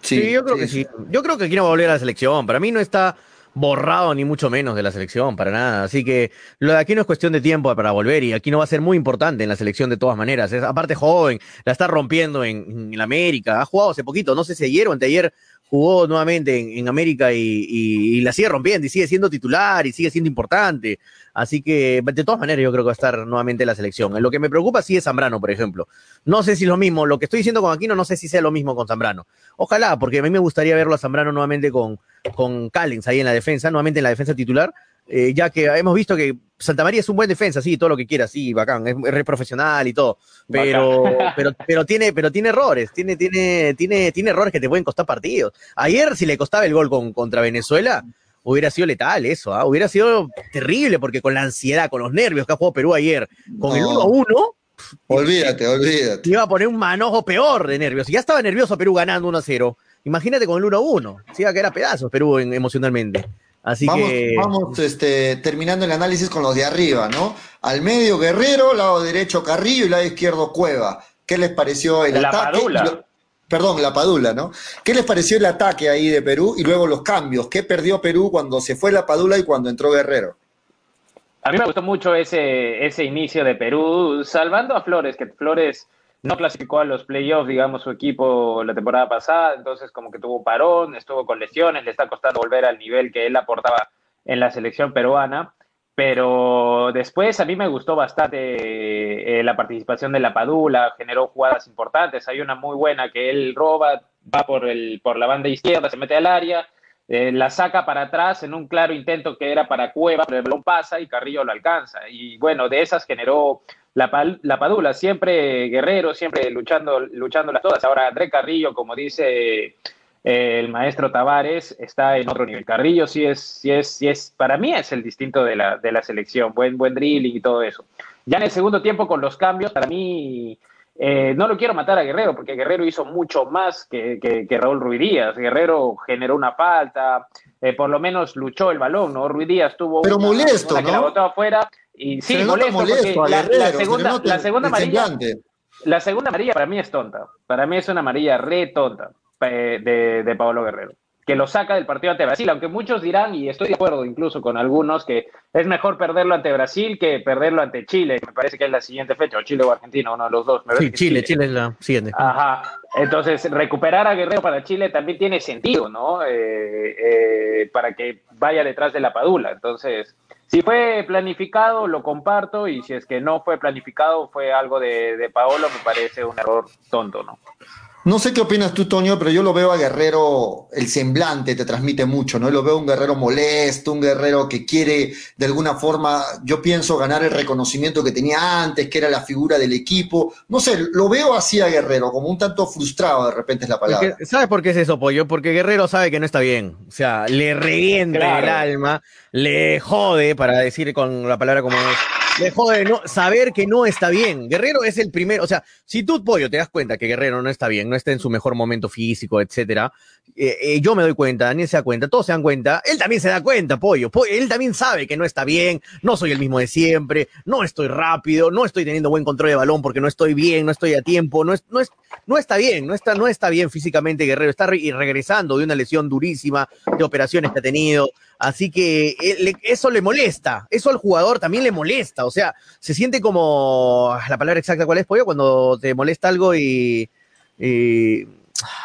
S5: Sí, yo creo que sí. Yo creo que aquí no va a volver a la selección. Para mí no está borrado ni mucho menos de la selección, para nada. Así que lo de aquí no es cuestión de tiempo para volver y aquí no va a ser muy importante en la selección de todas maneras. Es aparte joven, la está rompiendo en, en América, ha jugado hace poquito, no sé si ayer o anteayer jugó nuevamente en, América y, la sigue rompiendo y sigue siendo titular y sigue siendo importante. Así que, de todas maneras, yo creo que va a estar nuevamente en la selección. Lo que me preocupa sí es Zambrano, por ejemplo. No sé si es lo mismo, lo que estoy diciendo con Aquino, no sé si sea lo mismo con Zambrano. Ojalá, porque a mí me gustaría verlo a Zambrano nuevamente con, con Callens ahí en la defensa, nuevamente en la defensa titular, eh, ya que hemos visto que Santa María es un buen defensa, sí, todo lo que quiera, sí, bacán, es, re profesional y todo, pero, pero, pero tiene, pero tiene errores, tiene, tiene, tiene, tiene errores que te pueden costar partidos. Ayer, si le costaba el gol con, contra Venezuela, hubiera sido letal eso, ¿ah? hubiera sido terrible, porque con la ansiedad, con los nervios que ha jugado Perú ayer, con el 1-1,
S3: Olvídate, olvídate.
S5: Iba a poner un manojo peor de nervios. Ya estaba nervioso Perú ganando 1-0. Imagínate con el 1-1. Sí, que era pedazos Perú emocionalmente. Así
S3: vamos,
S5: que.
S3: Vamos este, terminando el análisis con los de arriba, ¿no? Al medio Guerrero, lado derecho Carrillo y lado izquierdo Cueva. ¿Qué les pareció el
S4: la
S3: ataque? Perdón, la Padula, ¿no? ¿Qué les pareció el ataque ahí de Perú y luego los cambios? ¿Qué perdió Perú cuando se fue la Padula y cuando entró Guerrero?
S4: A mí me gustó mucho ese, ese inicio de Perú, salvando a Flores, que Flores no clasificó a los playoffs, digamos, su equipo la temporada pasada, entonces como que tuvo parón, estuvo con lesiones, le está costando volver al nivel que él aportaba en la selección peruana, pero después a mí me gustó bastante eh, la participación de la Padula, generó jugadas importantes, hay una muy buena que él roba, va por, el, por la banda izquierda, se mete al área, eh, la saca para atrás en un claro intento que era para Cueva, pero el balón pasa y Carrillo lo alcanza. Y bueno, de esas generó la, la Padula, siempre guerrero, siempre luchando, luchándolas todas. Ahora André Carrillo, como dice eh, el maestro Tavares, está en otro nivel. Carrillo sí es, sí es, sí es, para mí es el distinto de la, de la selección, buen, buen drilling y todo eso. Ya en el segundo tiempo con los cambios, para mí eh, no lo quiero matar a Guerrero, porque Guerrero hizo mucho más que, que, Raúl Ruiz Díaz. Guerrero generó una falta, eh, por lo menos luchó el balón, ¿no? Ruiz Díaz tuvo
S3: Pero molesto, ¿no?
S4: que la botó afuera. Y sí, molesto, porque la, segunda, la segunda amarilla, la segunda amarilla para mí es tonta. Para mí es una amarilla re tonta de, de Pablo Guerrero que lo saca del partido ante Brasil, aunque muchos dirán, y estoy de acuerdo incluso con algunos, que es mejor perderlo ante Brasil que perderlo ante Chile, me parece que es la siguiente fecha, o Chile o Argentina, uno de los dos.
S5: sí, Chile, Chile, es la siguiente.
S4: Ajá, entonces recuperar a Guerrero para Chile también tiene sentido, ¿no? Eh, eh, para que vaya detrás de la Padula, entonces... Si fue planificado, lo comparto, y si es que no fue planificado, fue algo de, de Paolo, me parece un error tonto, ¿no?
S3: No sé qué opinas tú, Toño, pero yo lo veo a Guerrero, el semblante te transmite mucho, ¿no? Lo veo un guerrero molesto, un guerrero que quiere de alguna forma, yo pienso, ganar el reconocimiento que tenía antes, que era la figura del equipo. No sé, lo veo así a Guerrero, como un tanto frustrado de repente es la palabra.
S5: ¿Sabes por qué es eso, Pollo? Porque Guerrero sabe que no está bien. O sea, le revienta el alma, le jode, para decir con la palabra como es Dejó de no, saber que no está bien. Guerrero es el primero, o sea, si tú, Pollo, te das cuenta que Guerrero no está bien, no está en su mejor momento físico, etcétera, eh, eh, yo me doy cuenta, Daniel se da cuenta, todos se dan cuenta, él también se da cuenta, Pollo, él también sabe que no está bien, no soy el mismo de siempre, no estoy rápido, no estoy teniendo buen control de balón porque no estoy bien, no estoy a tiempo, no, es, no, es, no está bien, no está, no está bien físicamente Guerrero, está regresando de una lesión durísima, de operaciones que ha tenido, Así que eh, eso le molesta, eso al jugador también le molesta, o sea, se siente como, la palabra exacta cuál es, Pollo, cuando te molesta algo y,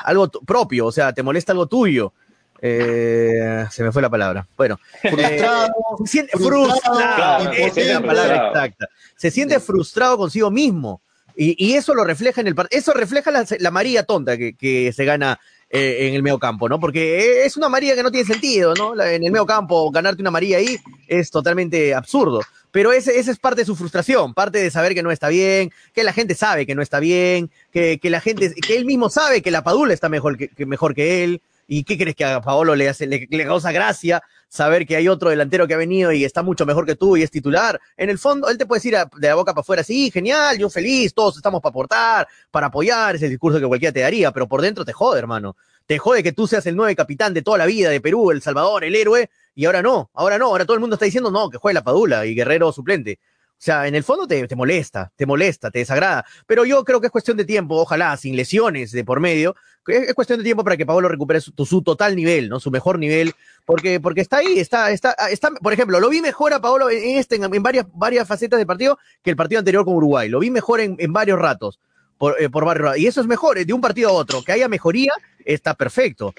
S5: algo propio, o sea, te molesta algo tuyo. Eh, se me fue la palabra. Bueno, frustrado, se siente frustrado, esa es la palabra exacta. Se siente frustrado consigo mismo. Y, eso lo refleja en el eso refleja la, la María tonta que, que se gana eh, en el medio campo, ¿no? Porque es una María que no tiene sentido, ¿no? En el medio campo, ganarte una María ahí es totalmente absurdo. Pero ese, esa es parte de su frustración, parte de saber que no está bien, que la gente sabe que no está bien, que, que la gente, que él mismo sabe que la Padula está mejor que, mejor que él. ¿Y qué crees que a Paolo le, hace, le, le, causa gracia saber que hay otro delantero que ha venido y está mucho mejor que tú y es titular? En el fondo, él te puede decir de la boca para afuera, sí, genial, yo feliz, todos estamos para aportar, para apoyar, es el discurso que cualquiera te daría, pero por dentro te jode, hermano te jode que tú seas el nueve capitán de toda la vida de Perú, El Salvador, el héroe, y ahora no, ahora no, ahora todo el mundo está diciendo no, que juegue la Padula y Guerrero suplente. O sea, en el fondo te, te, molesta, te molesta, te desagrada. Pero yo creo que es cuestión de tiempo, ojalá, sin lesiones de por medio, es, cuestión de tiempo para que Pablo recupere su, su, total nivel, ¿no? Su mejor nivel, porque, porque está ahí, está, está, está, por ejemplo, lo vi mejor a Pablo en este, en, varias, varias facetas del partido que el partido anterior con Uruguay. Lo vi mejor en, en varios ratos por, eh, por barrio. Y eso es mejor, eh, de un partido a otro. Que haya mejoría, está perfecto.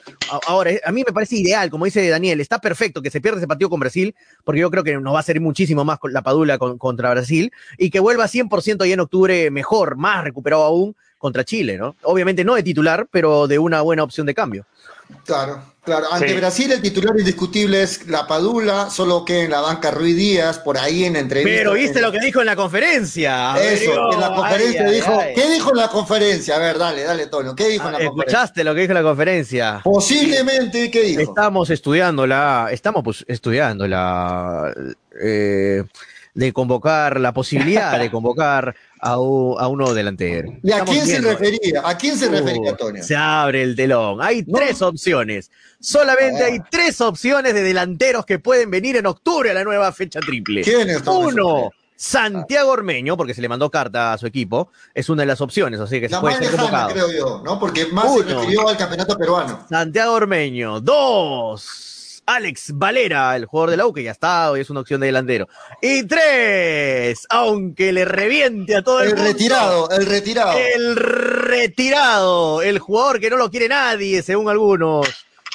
S5: Ahora, a mí me parece ideal, como dice Daniel, está perfecto que se pierda ese partido con Brasil, porque yo creo que nos va a ser muchísimo más la Padula contra Brasil, y que vuelva 100% ya en octubre mejor, más recuperado aún contra Chile, ¿no? Obviamente no de titular, pero de una buena opción de cambio.
S3: Claro, claro. Ante Brasil el titular indiscutible es la Padula, solo que en la banca Ruiz Díaz, por ahí en entrevista.
S5: Pero viste lo que dijo en la conferencia.
S3: Eso, en la conferencia dijo. ¿Qué dijo en la conferencia? A ver, dale, dale, Toño. ¿Qué dijo en la
S5: conferencia? ¿Escuchaste lo que dijo en la conferencia?
S3: Posiblemente, ¿qué dijo?
S5: Estamos estudiando la. Estamos pues, estudiando la. Eh, de convocar, la posibilidad de convocar a, uno delantero.
S3: ¿Y a quién se refería? ¿A quién se refería, Antonio?
S5: Se abre el telón. Hay tres opciones. Solamente hay tres opciones de delanteros que pueden venir en octubre a la nueva fecha triple.
S3: ¿Quién es?
S5: Uno. Santiago Ormeño, porque se le mandó carta a su equipo, es una de las opciones, así que se puede ser convocado.
S3: creo yo, ¿no? Porque más se refirió al campeonato peruano.
S5: Santiago Ormeño. Dos. Alex Valera, el jugador de la U, que ya está, hoy es una opción de delantero. Y tres, aunque le reviente a todo el,
S3: el retirado, el retirado.
S5: El retirado, el jugador que no lo quiere nadie, según algunos.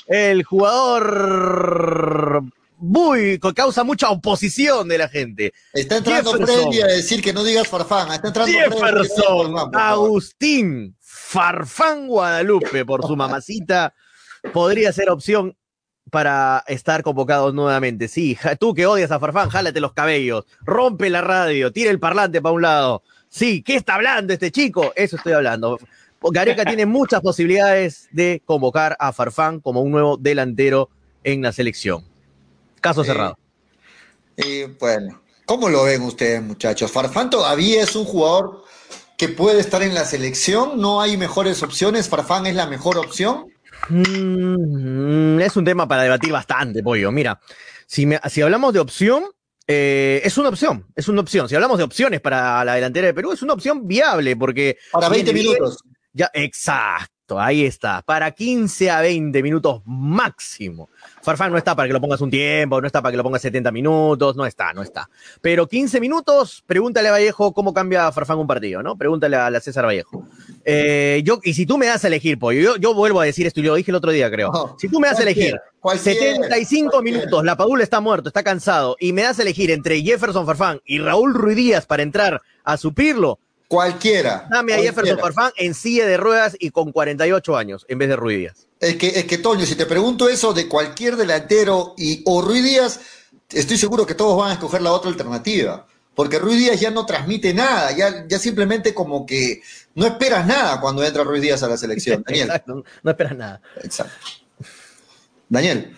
S5: El jugador muy, causa mucha oposición de la gente.
S3: Está entrando Freddy a decir que no digas Farfán. Está entrando
S5: Jefferson, Agustín, Farfán Guadalupe, por su mamacita, podría ser opción para estar convocado nuevamente. Sí, tú que odias a Farfán, jálate los cabellos, rompe la radio, tira el parlante para un lado. Sí, ¿qué está hablando este chico? Eso estoy hablando. Gareca tiene muchas posibilidades de convocar a Farfán como un nuevo delantero en la selección. Caso cerrado.
S3: Y bueno, ¿cómo lo ven ustedes, muchachos? Farfán todavía es un jugador que puede estar en la selección. No hay mejores opciones. Farfán es la mejor opción.
S5: Mm, es un tema para debatir bastante, Pollo. Mira, si, si hablamos de opción, eh, es una opción, es una opción. Si hablamos de opciones para la delantera de Perú, es una opción viable porque...
S3: Para 20 minutos.
S5: Ya, exacto, ahí está. Para 15 a 20 minutos máximo. Farfán no está para que lo pongas un tiempo, no está para que lo pongas 70 minutos, no está, no está. Pero 15 minutos, pregúntale a Vallejo cómo cambia Farfán un partido, ¿no? Pregúntale a, César Vallejo. Eh, yo, y si tú me das a elegir, Pollo, yo, yo vuelvo a decir esto y lo dije el otro día, creo. si tú me das a elegir 75 minutos, la Padula está muerto, está cansado, y me das a elegir entre Jefferson Farfán y Raúl Ruidíaz para entrar a suplirlo,
S3: Cualquiera.
S5: Dame a Jefferson Farfán en silla de ruedas y con 48 años en vez de Ruiz Díaz.
S3: Es que, es que, Toño, si te pregunto eso de cualquier delantero y, o Ruiz Díaz, estoy seguro que todos van a escoger la otra alternativa. Porque Ruiz Díaz ya no transmite nada, ya, ya simplemente como que no esperas nada cuando entra Ruiz Díaz a la selección. [LAUGHS] Daniel.
S5: Exacto, no esperas nada.
S3: Exacto. Daniel.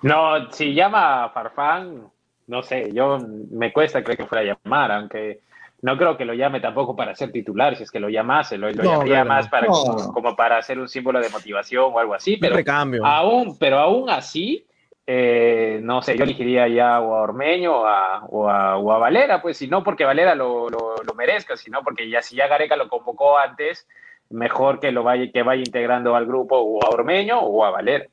S4: No, si llama a Farfán, no sé, yo me cuesta creer que fuera a llamar, aunque no creo que lo llame tampoco para ser titular, si es que lo llamase, lo, lo llamaría más para como, para hacer un símbolo de motivación o algo así, pero aún, pero aún así, eh, no sé, yo elegiría ya o a Ormeño o a, o a, Valera, pues si no porque Valera lo, lo, merezca, sino porque ya si ya Gareca lo convocó antes, mejor que lo vaya, que vaya integrando al grupo o a Ormeño o a Valera.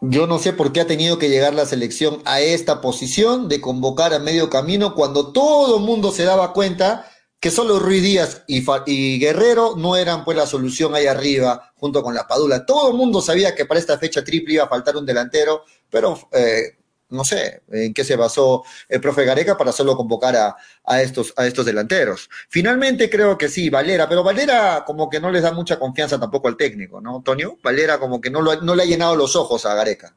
S3: Yo no sé por qué ha tenido que llegar la selección a esta posición de convocar a medio camino cuando todo el mundo se daba cuenta que solo Ruiz Díaz y, Guerrero no eran pues la solución ahí arriba junto con la Padula. Todo el mundo sabía que para esta fecha triple iba a faltar un delantero, pero eh, no sé en qué se basó el profe Gareca para solo convocar a, estos, a estos delanteros. Finalmente creo que sí, Valera, pero Valera como que no les da mucha confianza tampoco al técnico, ¿no, Antonio? Valera como que no, no le ha llenado los ojos a Gareca.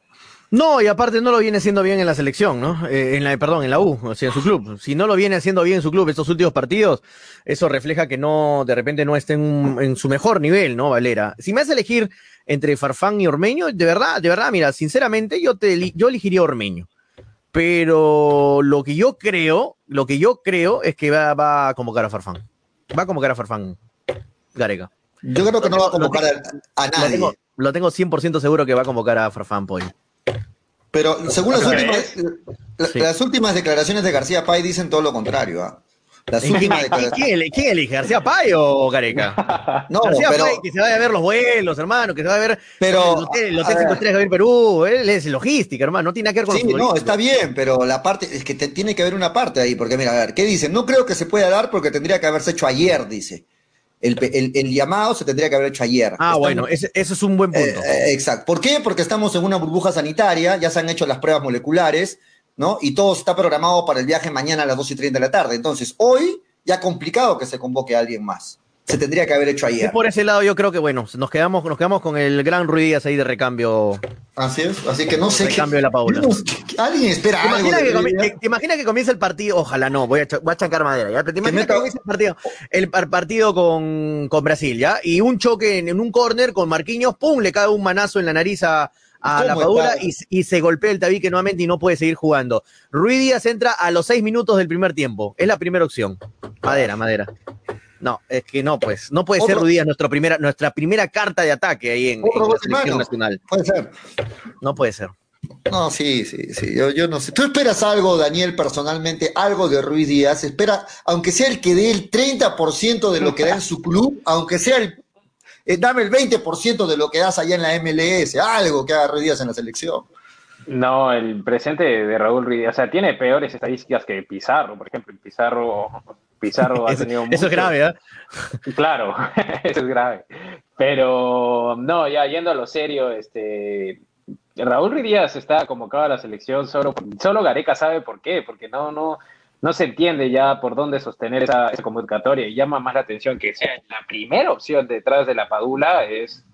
S5: No, y aparte no lo viene haciendo bien en la selección, ¿no? Eh, en la, perdón, en la U, o sea, en su club. Si no lo viene haciendo bien en su club estos últimos partidos, eso refleja que no, de repente no esté en, en su mejor nivel, ¿no, Valera? Si me hace elegir entre Farfán y Ormeño, de verdad, de verdad, mira, sinceramente yo te yo elegiría Ormeño. Pero lo que yo creo, lo que yo creo es que va, va a convocar a Farfán. Va a convocar a Farfán Gareca.
S3: Yo creo que no va a convocar a, nadie.
S5: Lo tengo, 100% seguro que va a convocar a Farfán Poy.
S3: Pero según las últimas, las últimas declaraciones de García Pay dicen todo lo contrario. ¿Ah?
S5: ¿Quién, elige? ¿García Pay o Gareca? [LAUGHS] No, García pero, que se vaya a ver los vuelos, hermano, que se vaya a ver
S3: pero,
S5: el hotel, el hotel 5 estrellas de Perú. Él es logística, hermano, no tiene nada que ver con
S3: Sí, no, está bien, pero la parte, es que tiene que haber una parte ahí, porque mira, a ver, ¿qué dicen? No creo que se pueda dar porque tendría que haberse hecho ayer, dice. El, el, llamado se tendría que haber hecho ayer.
S5: Ah, bueno, ese, es un buen punto.
S3: Eh, exacto. ¿Por qué? Porque estamos en una burbuja sanitaria, ya se han hecho las pruebas moleculares, ¿no? Y todo está programado para el viaje mañana a las 2 y 30 de la tarde. Entonces, hoy ya complicado que se convoque a alguien más. Se tendría que haber hecho ayer.
S5: por ese lado yo creo que, bueno, nos quedamos, nos quedamos con el gran Ruiz ahí de recambio.
S3: Así es, así que no sé.
S5: Recambio de la Paula. [LAUGHS]
S3: alguien espera
S5: ¿Te
S3: algo.
S5: Que, ¿Te imaginas que comienza el partido? Ojalá no, voy a, voy a chancar madera, ¿ya? ¿Te imaginas que comienza el partido, el partido con, con Brasil, ¿ya? Y un choque en, en un córner con Marquinhos, ¡pum! Le cae un manazo en la nariz a, a la Padula y, se golpea el tabique nuevamente y no puede seguir jugando. Ruiz Díaz entra a los seis minutos del primer tiempo. Es la primera opción. Madera, madera. No, es que no, pues. No puede ser Ruiz Díaz nuestra primera, nuestra primera carta de ataque ahí en, la selección nacional.
S3: Puede ser.
S5: No puede ser.
S3: No, sí, sí, sí. Yo, yo, no sé. ¿Tú esperas algo, Daniel, personalmente, algo de Ruiz Díaz? Espera, aunque sea el que dé el 30% de lo que da en su club, aunque sea el eh, dame el 20% de lo que das allá en la MLS, algo que haga Ruiz en la selección.
S4: No, el presente de Raúl Ruiz o sea, tiene peores estadísticas que Pizarro, por ejemplo. Pizarro, Pizarro ha [LAUGHS] tenido
S5: Eso es grave, ¿eh? [LAUGHS]
S4: Claro, [LAUGHS] eso es grave. Pero no, ya yendo a lo serio, este Raúl Ruiz está convocado a la selección solo, solo Gareca sabe por qué, porque no, no, no se entiende ya por dónde sostener esa, convocatoria y llama más la atención que sea la primera opción detrás de la Padula es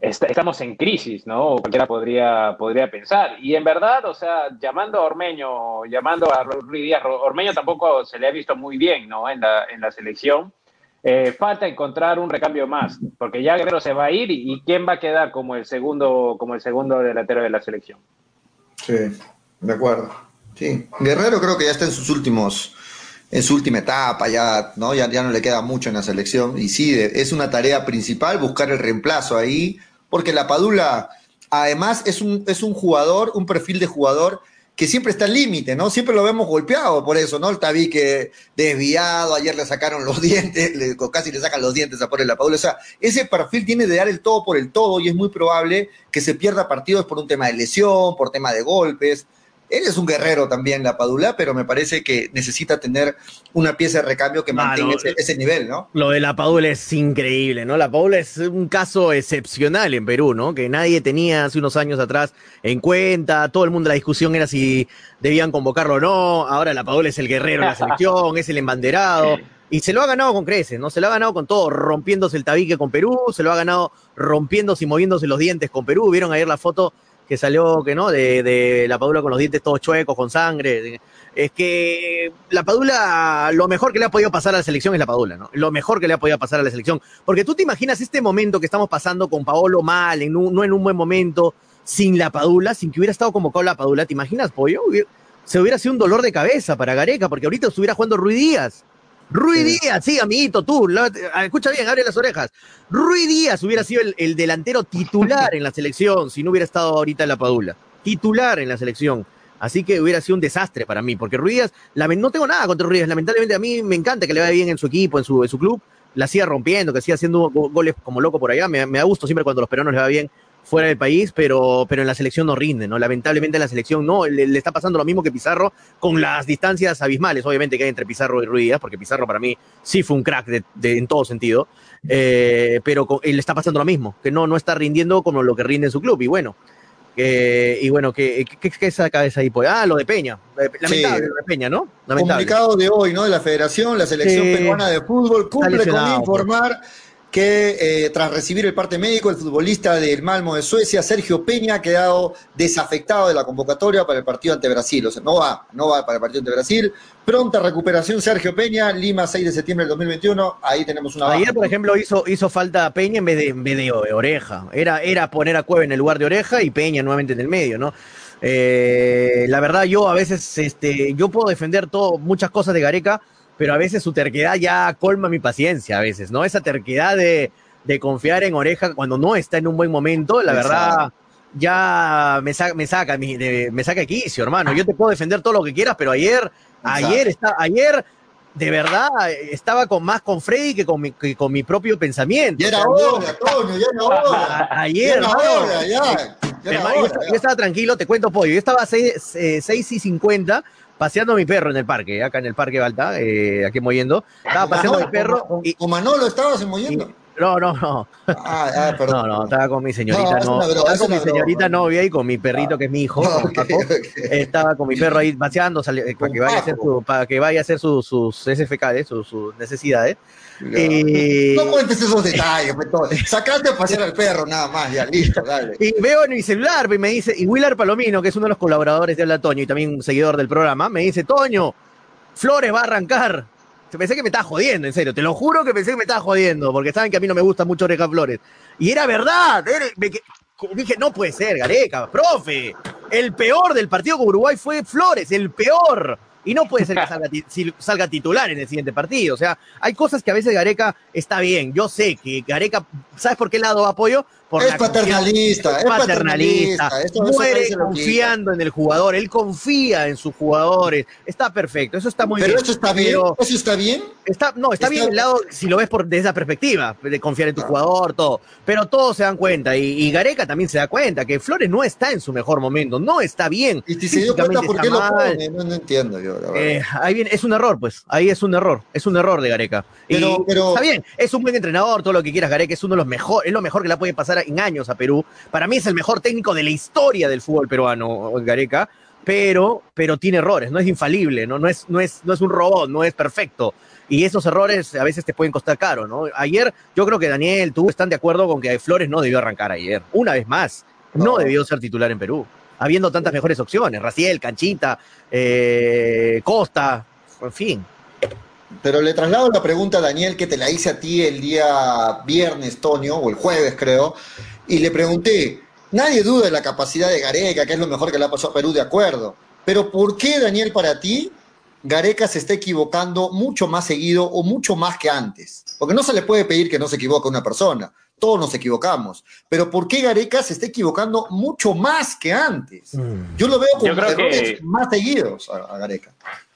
S4: estamos en crisis, ¿no? Cualquiera podría, podría pensar. Y en verdad, o sea, llamando a Ormeño, llamando a Ruiz Díaz, Ormeño tampoco se le ha visto muy bien, ¿no? En la, en la selección. Eh, falta encontrar un recambio más, porque ya Guerrero se va a ir y, quién va a quedar como el segundo, como el segundo delantero de la selección.
S3: Sí, de acuerdo. Sí, Guerrero creo que ya está en sus últimos, en su última etapa, ya no, ya, no le queda mucho en la selección. Y sí, es una tarea principal buscar el reemplazo ahí, porque la Padula, además, es un, es un jugador, un perfil de jugador que siempre está al límite, ¿no? Siempre lo vemos golpeado por eso, ¿no? El tabique desviado, ayer le sacaron los [LAUGHS] dientes, casi le sacan los dientes a por la Padula. O sea, ese perfil tiene de dar el todo por el todo y es muy probable que se pierda partidos por un tema de lesión, por tema de golpes. Él es un guerrero también, la Padula, pero me parece que necesita tener una pieza de recambio que mantenga ese, nivel, ¿no?
S5: Lo de la Padula es increíble, ¿no? La Padula es un caso excepcional en Perú, ¿no? Que nadie tenía hace unos años atrás en cuenta. Todo el mundo, la discusión era si debían convocarlo o no. Ahora la Padula es el guerrero de la selección, es el embanderado. [LAUGHS] Y se lo ha ganado con creces, ¿no? Se lo ha ganado con todo, rompiéndose el tabique con Perú, se lo ha ganado rompiéndose y moviéndose los dientes con Perú. Vieron ayer la foto que salió, que no, de, la Padula con los dientes todos chuecos, con sangre. Es que la Padula, lo mejor que le ha podido pasar a la selección es la Padula, ¿no? Lo mejor que le ha podido pasar a la selección. Porque tú te imaginas este momento que estamos pasando con Paolo mal, en no en un buen momento, sin la Padula, sin que hubiera estado convocado la Padula. ¿Te imaginas, Pollo? Se hubiera sido un dolor de cabeza para Gareca, porque ahorita estuviera jugando Rui Díaz. Rui Díaz, sí, amiguito, tú, escucha bien, abre las orejas. Rui Díaz hubiera sido el, delantero titular en la selección si no hubiera estado ahorita en la Padula. Titular en la selección. Así que hubiera sido un desastre para mí, porque Rui Díaz, no tengo nada contra Rui Díaz, lamentablemente a mí me encanta que le vaya bien en su equipo, en su, en su club, la siga rompiendo, que siga haciendo goles como loco por allá, me, me da gusto siempre cuando los peruanos le va bien fuera del país, pero, pero en la selección no rinde, ¿no? Lamentablemente en la selección no, le, está pasando lo mismo que Pizarro con las distancias abismales, obviamente, que hay entre Pizarro y Ruiz, porque Pizarro para mí sí fue un crack de, en todo sentido, eh, pero le está pasando lo mismo, que no, no está rindiendo como lo que rinde en su club, y bueno. y bueno, ¿qué, qué, qué saca esa ahí? Pues, ah, lo de Peña. Lamentable lo de Peña, ¿no?
S3: Lamentable. Comunicado de hoy, ¿no? De la Federación, la Selección Peruana de Fútbol cumple con informar que eh, tras recibir el parte médico, el futbolista del Malmo de Suecia, Sergio Peña, ha quedado desafectado de la convocatoria para el partido ante Brasil. O sea, no va, no va para el partido ante Brasil. Pronta recuperación, Sergio Peña, Lima, 6 de septiembre del 2021. Ahí tenemos una.
S5: Ayer, por ejemplo, hizo, hizo falta Peña en vez de, en vez de Oreja. Era, era poner a Cueva en el lugar de Oreja y Peña nuevamente en el medio, ¿no? Eh, la verdad, yo a veces, este, yo puedo defender todo, muchas cosas de Gareca pero a veces su terquedad ya colma mi paciencia, a veces, ¿no? Esa terquedad de, confiar en Oreja cuando no está en un buen momento, la verdad, ya me, saca, me saca, de, me saca quicio, hermano. Yo te puedo defender todo lo que quieras, pero ayer, ayer, está, ayer, de verdad, estaba con, más con Freddy que con mi, con mi propio pensamiento.
S3: Ya era hora, Antonio, ya era hora.
S5: Ayer, ya yo, estaba tranquilo, te cuento pollo. Yo estaba a 6, eh, y 50 paseando a mi perro en el parque, acá en el parque Balta, eh, aquí moviendo. Estaba paseando a mi perro.
S3: ¿Con, y, con Manolo estabas moviendo?
S5: No, no, no. Ah, ah, perdón. No, no, estaba con mi señorita, no. estaba con mi señorita novia y con mi perrito, que es mi hijo. Estaba con mi perro ahí paseando eh, para, que vaya a hacer su, para que vaya a hacer sus, sus SFK, sus, sus necesidades.
S3: No, cuentes esos detalles, pues, Sacaste a pasear al perro, nada más, ya, listo, dale.
S5: Y veo en mi celular, y me dice, y Willard Palomino, que es uno de los colaboradores de Habla Toño y también un seguidor del programa, me dice, Toño, Flores va a arrancar. Pensé que me estaba jodiendo, en serio, te lo juro que pensé que me estaba jodiendo, porque saben que a mí no me gusta mucho Oreja Flores. Y era verdad, dije, no puede ser, Gareca, profe, el peor del partido con Uruguay fue Flores, el peor. Y no puede ser que salga, titular en el siguiente partido. O sea, hay cosas que a veces Gareca está bien. Yo sé que Gareca, ¿sabes por qué lado apoyo?
S3: Es, paternalista, es paternalista,
S5: muere confiando en el jugador, él confía en sus jugadores, está perfecto, eso está muy
S3: bien.
S5: Pero
S3: eso está bien, eso está bien.
S5: Está, no, está, bien el lado, si lo ves por, desde esa perspectiva, de confiar en tu jugador, todo. Pero todos se dan cuenta, y, Gareca también se da cuenta, que Flores no está en su mejor momento, no está bien.
S3: Y si se dio cuenta, ¿por qué lo pone? No, entiendo yo,
S5: eh, ahí viene, es un error, pues, ahí es un error, es un error de Gareca. Pero, pero... Está bien, es un buen entrenador, todo lo que quieras, Gareca, es uno de los mejores, es lo mejor que le puede pasar en años a Perú. Para mí es el mejor técnico de la historia del fútbol peruano, Gareca. pero, pero tiene errores, no es infalible, ¿no? No, es, no, es, no es un robot, no es perfecto. Y esos errores a veces te pueden costar caro, ¿no? Ayer, yo creo que Daniel, tú están de acuerdo con que Flores no debió arrancar ayer. Una vez más, no, debió ser titular en Perú, habiendo tantas mejores opciones. Raciel, Canchita, eh, Costa, en fin.
S3: Pero le traslado la pregunta a Daniel que te la hice a ti el día viernes, Tonio, o el jueves creo, y le pregunté, nadie duda de la capacidad de Gareca, que es lo mejor que le ha pasado a Perú, de acuerdo, pero ¿por qué, Daniel, para ti, Gareca se está equivocando mucho más seguido o mucho más que antes? Porque no se le puede pedir que no se equivoque una persona, todos nos equivocamos, pero ¿por qué Gareca se está equivocando mucho más que antes? Mm. Yo lo veo como errores más seguidos a Gareca.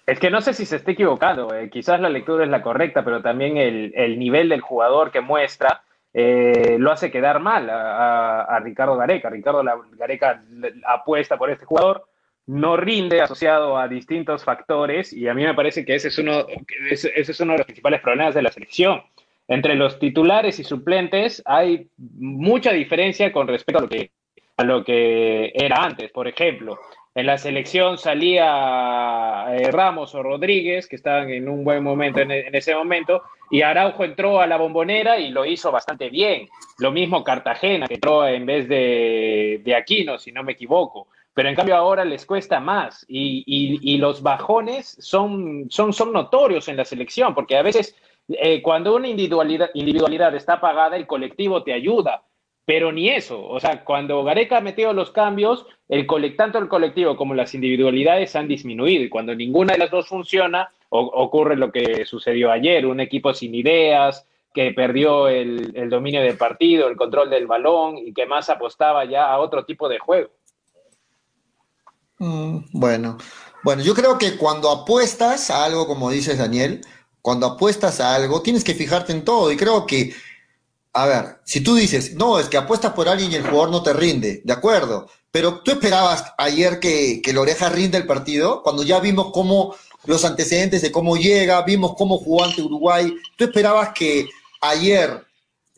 S4: Es que no sé si se está equivocando, eh, quizás la lectura es la correcta, pero también el, nivel del jugador que muestra eh, lo hace quedar mal a, Ricardo Gareca. Ricardo Gareca apuesta por este jugador, no rinde asociado a distintos factores y a mí me parece que ese es uno, ese es uno de los principales problemas de la selección. Entre los titulares y suplentes hay mucha diferencia con respecto a lo que, a lo que era antes. Por ejemplo, en la selección salía eh, Ramos o Rodríguez, que estaban en un buen momento en, ese momento, y Araujo entró a la bombonera y lo hizo bastante bien. Lo mismo Cartagena, que entró en vez de, Aquino, si no me equivoco. Pero en cambio ahora les cuesta más y, los bajones son, son, son notorios en la selección, porque a veces eh, cuando una individualidad, individualidad está apagada, el colectivo te ayuda pero ni eso, o sea, cuando Gareca ha metido los cambios, el tanto el colectivo como las individualidades han disminuido y cuando ninguna de las dos funciona, ocurre lo que sucedió ayer, un equipo sin ideas, que perdió el, dominio del partido, el control del balón y que más apostaba ya a otro tipo de juego.
S3: Mm, bueno, bueno, yo creo que cuando apuestas a algo, como dices Daniel, cuando apuestas a algo, tienes que fijarte en todo y creo que a ver, si tú dices, no, es que apuestas por alguien y el jugador no te rinde, de acuerdo, pero tú esperabas ayer que, que Loreja rinde el partido, cuando ya vimos cómo los antecedentes de cómo llega, vimos cómo jugó ante Uruguay, tú esperabas que ayer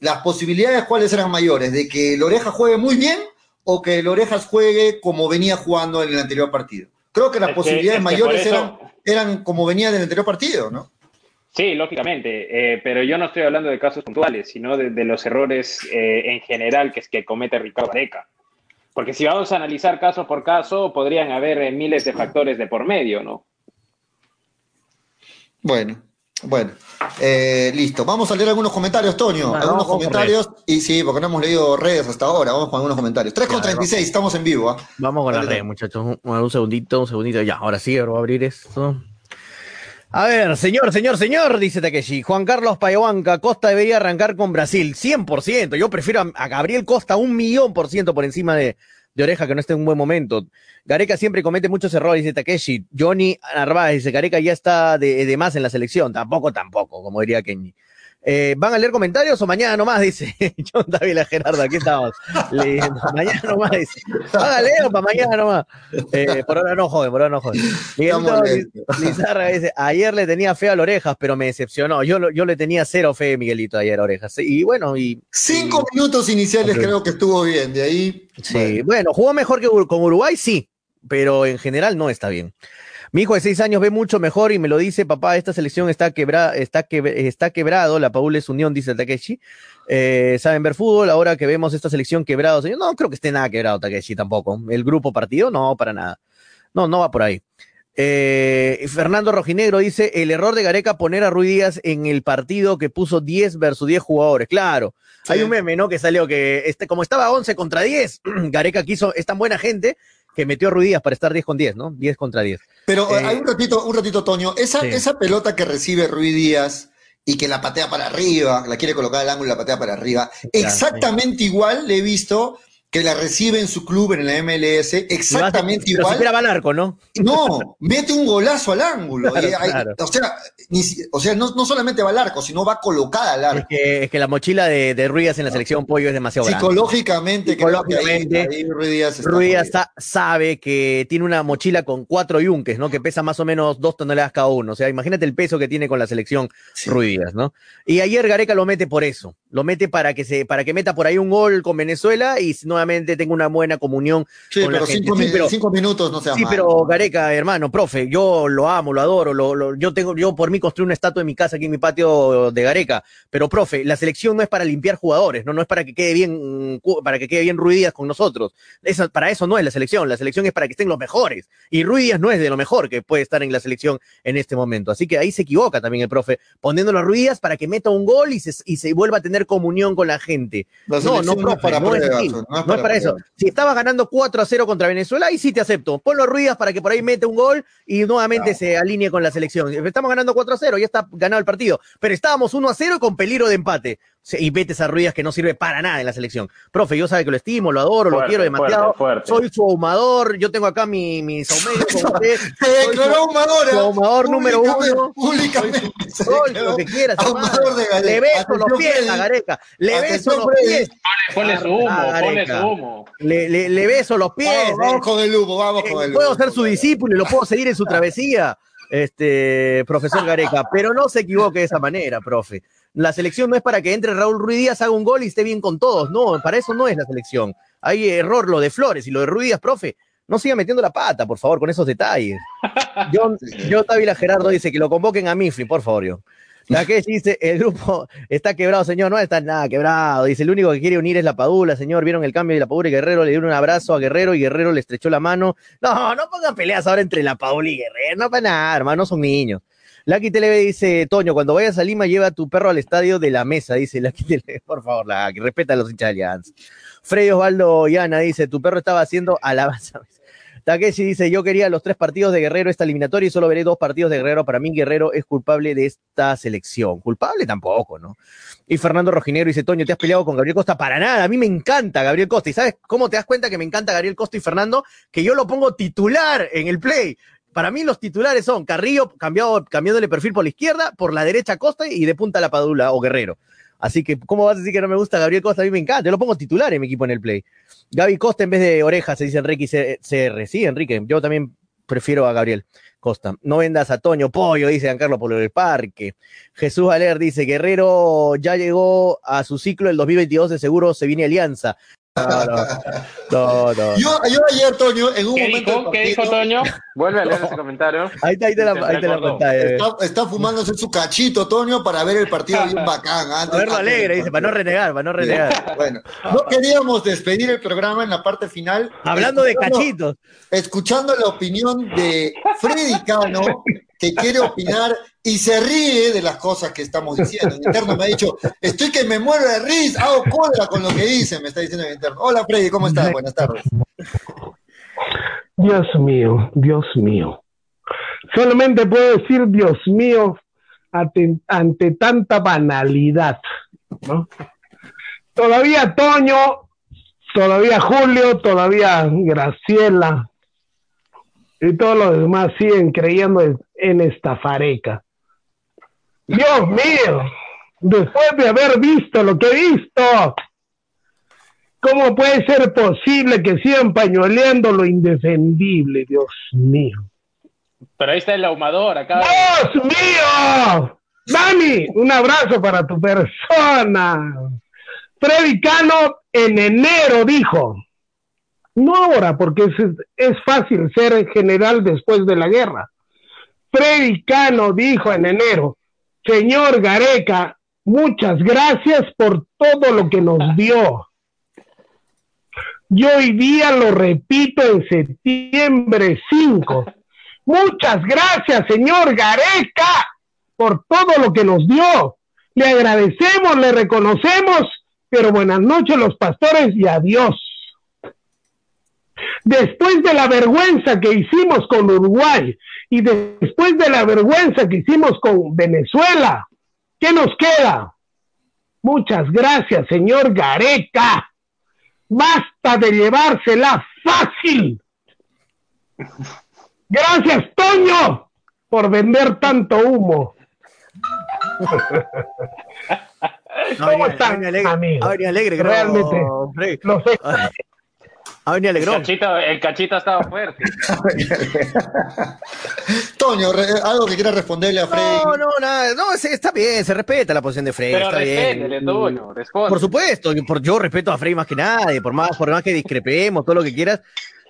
S3: las posibilidades cuáles eran mayores, de que Loreja juegue muy bien o que Lorejas juegue como venía jugando en el anterior partido. Creo que las posibilidades mayores eran, eran como venía del anterior partido, ¿no?
S4: Sí, lógicamente, eh, pero yo no estoy hablando de casos puntuales, sino de, los errores eh, en general que, que comete Ricardo Areca. Porque si vamos a analizar caso por caso, podrían haber eh, miles de factores de por medio, ¿no?
S3: Bueno, bueno, listo. Vamos a leer algunos comentarios, Toño. algunos comentarios. Y sí, porque no hemos leído redes hasta ahora. Vamos con algunos comentarios. 3 con 36, estamos en vivo. ¿ah?
S5: Vamos con las redes, muchachos. Un, segundito, un segundito. Ya, ahora sí, voy a abrir esto. A ver, señor, señor, señor, dice Takeshi. Juan Carlos Payahuanca, Costa debería arrancar con Brasil, 100%. Yo prefiero a, Gabriel Costa un millón por ciento por encima de, Oreja, que no esté en un buen momento. Gareca siempre comete muchos errores, dice Takeshi. Johnny Narváez dice, Gareca ya está de, de, más en la selección. Tampoco, tampoco, como diría Kenny. Eh, ¿Van a leer comentarios o mañana nomás? [LAUGHS] Dice John David Gerardo, aquí estamos leyendo. [LAUGHS] Mañana nomás dice. ¿Van a leer o para mañana nomás? Eh, por ahora no joven, por ahora no joven. Miguelito [LAUGHS] Lizarra dice, ayer le tenía fe a las orejas, pero me decepcionó. Yo, yo le tenía cero fe, Miguelito, ayer a orejas. Y bueno, y...
S3: Cinco minutos iniciales creo que estuvo bien, de ahí...
S5: Sí, bueno, jugó mejor que con Uruguay, sí, pero en general no está bien. Mi hijo de seis años ve mucho mejor y me lo dice, papá, esta selección está, quebrada, está, está quebrado, la Paul es unión, dice Takeshi. Eh, saben ver fútbol, ahora que vemos esta selección quebrado, señor, no creo que esté nada quebrado Takeshi tampoco. El grupo partido, no, para nada. No, no va por ahí. Eh, Fernando Rojinegro dice, el error de Gareca poner a Ruiz Díaz en el partido que puso 10 versus 10 jugadores. Claro, hay un meme, ¿no? Que salió que, este, como estaba 11 contra 10, [CLEARS THROAT] Gareca quiso, es tan buena gente que metió a Ruidías para estar 10 con 10, ¿no? 10 contra 10.
S3: Pero eh, hay un ratito, un ratito, Toño, esa, esa pelota que recibe Ruiz Díaz y que la patea para arriba, la quiere colocar al ángulo y la patea para arriba, exactamente igual le he visto que la recibe en su club en la MLS, exactamente igual.
S5: Pero al arco, ¿no?
S3: No, mete un golazo al ángulo. O sea, o sea no, no, solamente va al arco, sino va colocada al arco.
S5: Es que, la mochila de, de Ruiz en la selección Pollo es demasiado
S3: Psicológicamente,
S5: grande. Psicológicamente, Ruiz sabe que tiene una mochila con cuatro yunques, ¿no? Que pesa más o menos dos toneladas cada uno. O sea, imagínate el peso que tiene con la selección Ruiz, ¿no? Y ayer Gareca lo mete por eso lo mete para que se, para que meta por ahí un gol con Venezuela y nuevamente tenga una buena comunión
S3: Sí,
S5: con la
S3: pero
S5: gente.
S3: cinco,
S5: Sí, pero-
S3: cinco minutos no sea
S5: Sí,
S3: mal.
S5: pero Gareca, hermano, profe, yo lo amo, lo adoro, lo, lo- yo tengo, yo por mí construí una estatua en mi casa aquí en mi patio de Gareca, pero profe, la selección no es para limpiar jugadores, no, no es para que quede bien, mm, para que quede bien Ruiz Díaz con nosotros. Esa- para eso no es la selección, la selección es para que estén los mejores. Y Ruiz Díaz no es de lo mejor que puede estar en la selección en este momento. Así que ahí se equivoca también el profe, poniéndolo a Ruiz Díaz para que meta un gol y se, y se vuelva a tener comunión con la gente.
S3: La
S5: No, no, profe,
S3: para
S5: no es
S3: pruebas, no es
S5: No es
S3: para
S5: para eso.
S3: pruebas.
S5: Si estabas ganando 4 a 0 contra Venezuela, ahí sí te acepto. Ponlo Ruidas para que por ahí mete un gol y nuevamente se alinee con la selección. Estamos ganando 4 a 0, ya está ganado el partido. Pero estábamos 1 a 0 con peligro de empate. Y metes a Ruidas que no sirve para nada en la selección. Profe, yo sabe que lo estimo, lo adoro, lo
S4: Fuerte,
S5: quiero demasiado.
S4: fuerte, fuerte.
S5: Soy su ahumador. Yo tengo acá mi, mi saumerio con usted. [LAUGHS]
S3: Se declaró ahumadora.
S5: su ahumador número uno.
S3: Públicamente.
S5: Soy lo que quieras,
S3: ahumador de Gareca.
S5: Le beso los pies a Gareca. Le beso los pies.
S4: Ponle su humo, ponle
S5: Gareca.
S4: su humo.
S5: Le, le- le beso los pies.
S3: Vamos, vamos
S5: eh.
S3: con el humo, vamos
S5: Eh,
S3: con el
S5: puedo
S3: humo.
S5: ser su discípulo y lo puedo seguir en su travesía, este profesor Gareca, pero no se equivoque de esa manera, profe. La selección no es para que entre Raúl Ruiz Díaz, haga un gol y esté bien con todos, no, para eso no es la selección. Hay error lo de Flores y lo de Ruiz Díaz, profe. No siga metiendo la pata, por favor, con esos detalles. John, [LAUGHS] John Távila Gerardo dice que lo convoquen a Mifri, por favor. John. Takeshi dice, el grupo está quebrado, señor, no está nada quebrado. Dice, el único que quiere unir es la Padula, señor. Vieron el cambio de la Padula y Guerrero, le dieron un abrazo a Guerrero y Guerrero le estrechó la mano. No, no pongan peleas ahora entre la Padula y Guerrero, no para nada, hermano, no son niños. Lucky Televe dice, Toño, cuando vayas a Lima, lleva tu perro al estadio de la mesa, dice Lucky Televe, [LAUGHS] por favor, Lucky, respeta a los hinchas. Freddy Osvaldo Yana dice, tu perro estaba haciendo alabanza. [LAUGHS] Takeshi dice, yo quería los tres partidos de Guerrero esta eliminatoria y solo veré dos partidos de Guerrero. Para mí Guerrero es culpable de esta selección. Culpable tampoco, ¿no? Y Fernando Rojinero dice, Toño, ¿te has peleado con Gabriel Costa? Para nada, a mí me encanta Gabriel Costa. ¿Y sabes cómo te das cuenta que me encanta Gabriel Costa y Fernando? Que yo lo pongo titular en el play. Para mí los titulares son Carrillo cambiado, cambiándole perfil por la izquierda, por la derecha Costa y de punta la Padula o Guerrero. Así que, ¿cómo vas a decir que no me gusta Gabriel Costa? A mí me encanta, lo pongo titular en mi equipo en el play. Gaby Costa en vez de orejas, se dice Enrique CR. Sí, Enrique, yo también prefiero a Gabriel Costa. No vendas a Toño Pollo, dice Giancarlo por el parque. Jesús Aler dice, Guerrero ya llegó a su ciclo el 2022, de seguro se viene Alianza. No, no.
S3: Yo, yo ayer, Toño, en un
S4: ¿Qué
S3: momento.
S4: dijo? ¿Qué dijo Toño? Vuelve a leer ese comentario.
S5: Ahí está, ahí está la, ahí está la pantalla.
S3: Está, está fumándose su cachito, Toño, para ver el partido bien [LAUGHS] bacán.
S5: A
S3: antes-
S5: verlo
S3: antes del
S5: alegre, dice, para no renegar, para no renegar.
S3: Bueno, no queríamos despedir el programa en la parte final.
S5: Hablando de cachitos.
S3: Escuchando la opinión de Freddy Cano, [LAUGHS] quiere opinar y se ríe de las cosas que estamos diciendo. En interno me ha dicho, estoy que me muero de risa, hago cólera con lo que dice, me está diciendo en interno. Hola Freddy, ¿cómo estás? Buenas tardes.
S6: Dios mío, Dios mío. Solamente puedo decir Dios mío ante, ante tanta banalidad. ¿no? Todavía Toño, todavía Julio, todavía Graciela y todos los demás siguen creyendo en, en esta fareca. Dios mío, después de haber visto lo que he visto, ¿Cómo puede ser posible que sigan pañueleando lo indefendible, Dios mío?
S4: Pero ahí está el ahumador, acá.
S6: ¡Dios mío! Dani, un abrazo para tu persona. Freddy Cano en enero dijo, no ahora, porque es, es fácil ser general después de la guerra. Freddy Cano dijo en enero, señor Gareca, muchas gracias por todo lo que nos dio. Y hoy día lo repito en septiembre 5. Muchas gracias, señor Gareca, por todo lo que nos dio. Le agradecemos, le reconocemos, pero buenas noches los pastores y adiós. Después de la vergüenza que hicimos con Uruguay y después de la vergüenza que hicimos con Venezuela, ¿qué nos queda? Muchas gracias, señor Gareca. Basta de llevársela fácil. Gracias, Toño, por vender tanto humo. [LAUGHS] ¿Cómo están,
S5: alegre,
S6: amigos?
S5: alegre,
S6: Realmente. Los he,
S5: Ha venido
S4: El
S5: Alegrón.
S4: cachito, el cachito estaba fuerte. [LAUGHS]
S3: Toño, re- algo que quiera responderle a Freddy.
S5: No, no, nada, no, está bien, se respeta la posición de Frey,
S4: Pero
S5: está bien.
S4: Toño, responde.
S5: Por supuesto, yo, por- yo respeto a Frey más que nadie, por más, por más que discrepemos, todo lo que quieras,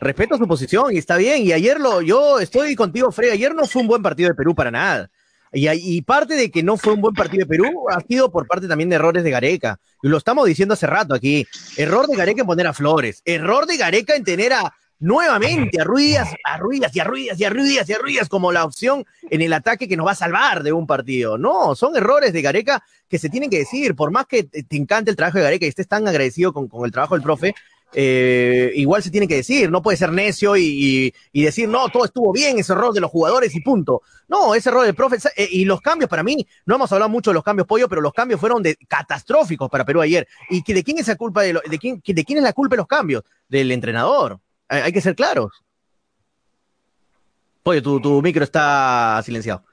S5: respeto su posición y está bien. Y ayer lo, yo estoy contigo, Frey, ayer no fue un buen partido de Perú para nada. Y, parte de que no fue un buen partido de Perú ha sido por parte también de errores de Gareca. Y lo estamos diciendo hace rato aquí. Error de Gareca en poner a Flores. Error de Gareca en tener a nuevamente a Ruiz, a Ruiz y a Ruiz y a Ruiz y a Ruiz como la opción en el ataque que nos va a salvar de un partido. No, son errores de Gareca que se tienen que decir. Por más que te encante el trabajo de Gareca y estés tan agradecido con, con el trabajo del profe, eh, igual se tiene que decir. No puede ser necio y, y- decir, no, todo estuvo bien, ese error de los jugadores y punto. No, ese error del profe. eh, y los cambios para mí, no hemos hablado mucho de los cambios, Pollo, pero los cambios fueron de, catastróficos para Perú ayer. ¿Y que, de quién es la culpa de, lo- de, quién, de quién es la culpa de los cambios? Del entrenador. Hay, hay que ser claros. Pollo, tu, tu micro está silenciado.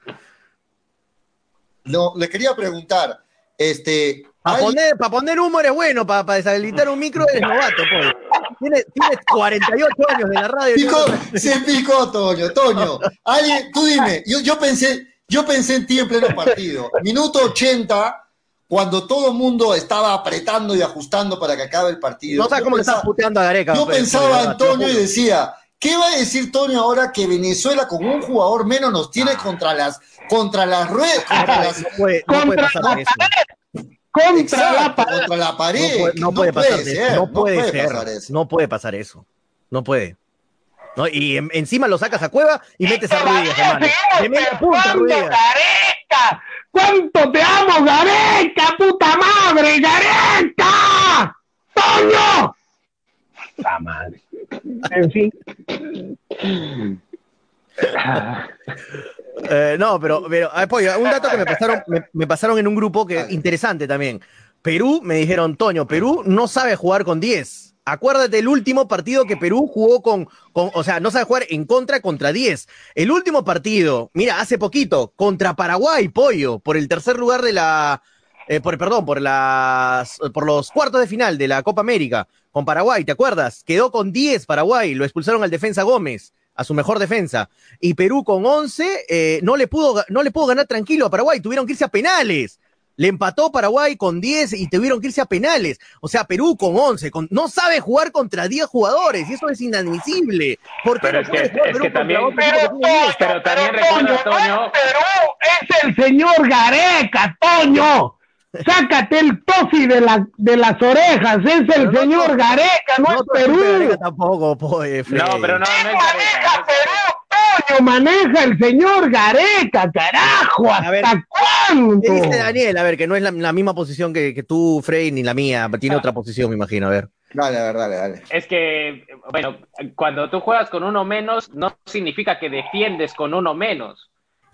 S3: No, le quería preguntar, este,
S5: Para
S3: ¿hay-
S5: poner, pa poner humo eres bueno, para deshabilitar un micro eres novato, Pollo. Tienes, tienes 48 años de la radio.
S3: Picó, se picó, Toño, Toño. Alguien, tú dime, yo, yo pensé, yo pensé en ti en pleno partido. Minuto 80, cuando todo el mundo estaba apretando y ajustando para que acabe el partido.
S5: No sabes
S3: Yo
S5: cómo le
S3: pensaba-
S5: estás puteando a Gareca.
S3: Yo pensaba en Toño y decía, ¿qué va a decir Toño ahora que Venezuela con un jugador menos nos tiene contra las las las ruedas, contra las
S5: No puede, no puede
S6: Contra
S5: pasar eso.
S6: Contra
S3: Exacto,
S6: la pared.
S3: contra la
S5: No
S3: pared.
S5: puede, no puede pasar
S3: ser,
S5: No puede ser.
S3: pasar eso.
S5: No puede pasar eso. No puede. ¿No? Y en- encima lo sacas a Cueva y metes a Ruiz, hermano. De media punta,
S6: ¡Cuánto,
S5: Ruiz.
S6: Gareca! ¿Cuánto te amo, Gareca, puta madre, Gareca? ¡Toño! La madre. En fin. [LAUGHS]
S5: Eh, no, pero, pero ah, Pollo, un dato que me pasaron, me, me pasaron en un grupo que interesante también. Perú, me dijeron, Toño, Perú no sabe jugar con 10. Acuérdate el último partido que Perú jugó con, con, o sea, no sabe jugar en contra contra 10. El último partido, mira, hace poquito, contra Paraguay, Pollo, por el tercer lugar de la, eh, por, perdón, por las, por los cuartos de final de la Copa América, con Paraguay, ¿te acuerdas? Quedó con 10 Paraguay, lo expulsaron al defensa Gómez, a su mejor defensa. Y Perú con 11 eh, no, le pudo, no le pudo ganar tranquilo a Paraguay, tuvieron que irse a penales. Le empató Paraguay con 10 y tuvieron que irse a penales. O sea, Perú con 11, con, no sabe jugar contra 10 jugadores y eso es inadmisible. ¿Por qué
S4: Pero
S5: no
S4: es
S5: puede
S4: que-
S5: jugar
S4: es
S5: Perú
S4: que también-
S5: tiene 10?
S4: Pero también recuerda, Toño,
S6: Perú es el señor Gareca, Toño. Sácate el tofi de, la, de las orejas, es el
S5: no
S6: señor
S5: to-
S6: Gareca, no,
S5: No,
S6: es Perú.
S5: tampoco, po, eh, Fred.
S4: No, pero no, no es
S6: maneja
S4: Gareca,
S6: Perú, Toño, maneja el señor Gareca, carajo,
S5: A ver,
S6: ¿hasta cuándo?
S5: ¿Qué dice Daniel? A ver, que no es la, la misma posición que, que tú, Frey, ni la mía. Tiene otra posición, me imagino. A ver.
S3: Dale, a ver, dale, dale.
S4: Es que, bueno, cuando tú juegas con uno menos, no significa que defiendes con uno menos.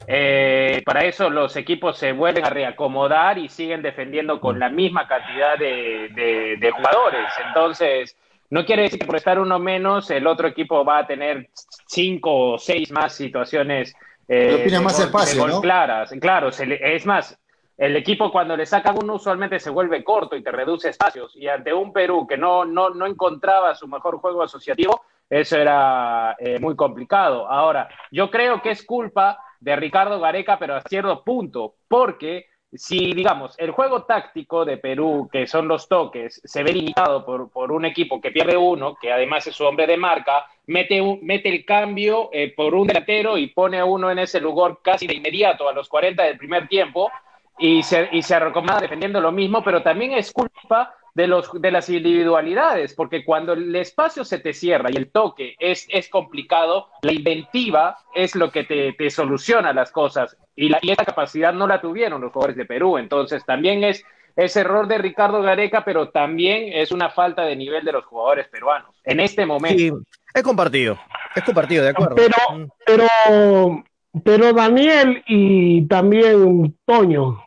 S4: Eh, para eso los equipos se vuelven a reacomodar y siguen defendiendo con la misma cantidad de, de- de jugadores. Entonces, no quiere decir que por estar uno menos, el otro equipo va a tener cinco o seis más situaciones eh, de
S3: más
S4: gol-
S3: espacio,
S4: de gol
S3: ¿no?
S4: claras. Claro, se le- es más, el equipo cuando le sacan uno usualmente se vuelve corto y te reduce espacios. Y ante un Perú que no, no, no encontraba su mejor juego asociativo, eso era eh, muy complicado. Ahora, yo creo que es culpa de Ricardo Gareca, pero a cierto punto, porque si, digamos, el juego táctico de Perú, que son los toques, se ve limitado por, por un equipo que pierde uno, que además es su hombre de marca, mete, un- mete el cambio eh, por un delantero y pone a uno en ese lugar casi de inmediato, a los 40 del primer tiempo, y se, y se acomoda defendiendo lo mismo, pero también es culpa de, los, de las individualidades, porque cuando el espacio se te cierra y el toque es, es complicado, la inventiva es lo que te, te soluciona las cosas, y, la, y esa capacidad no la tuvieron los jugadores de Perú, entonces también es, es error de Ricardo Gareca, pero también es una falta de nivel de los jugadores peruanos, en este momento.
S5: Sí, es compartido. Es compartido, de acuerdo.
S6: Pero, pero, pero Daniel y también Toño,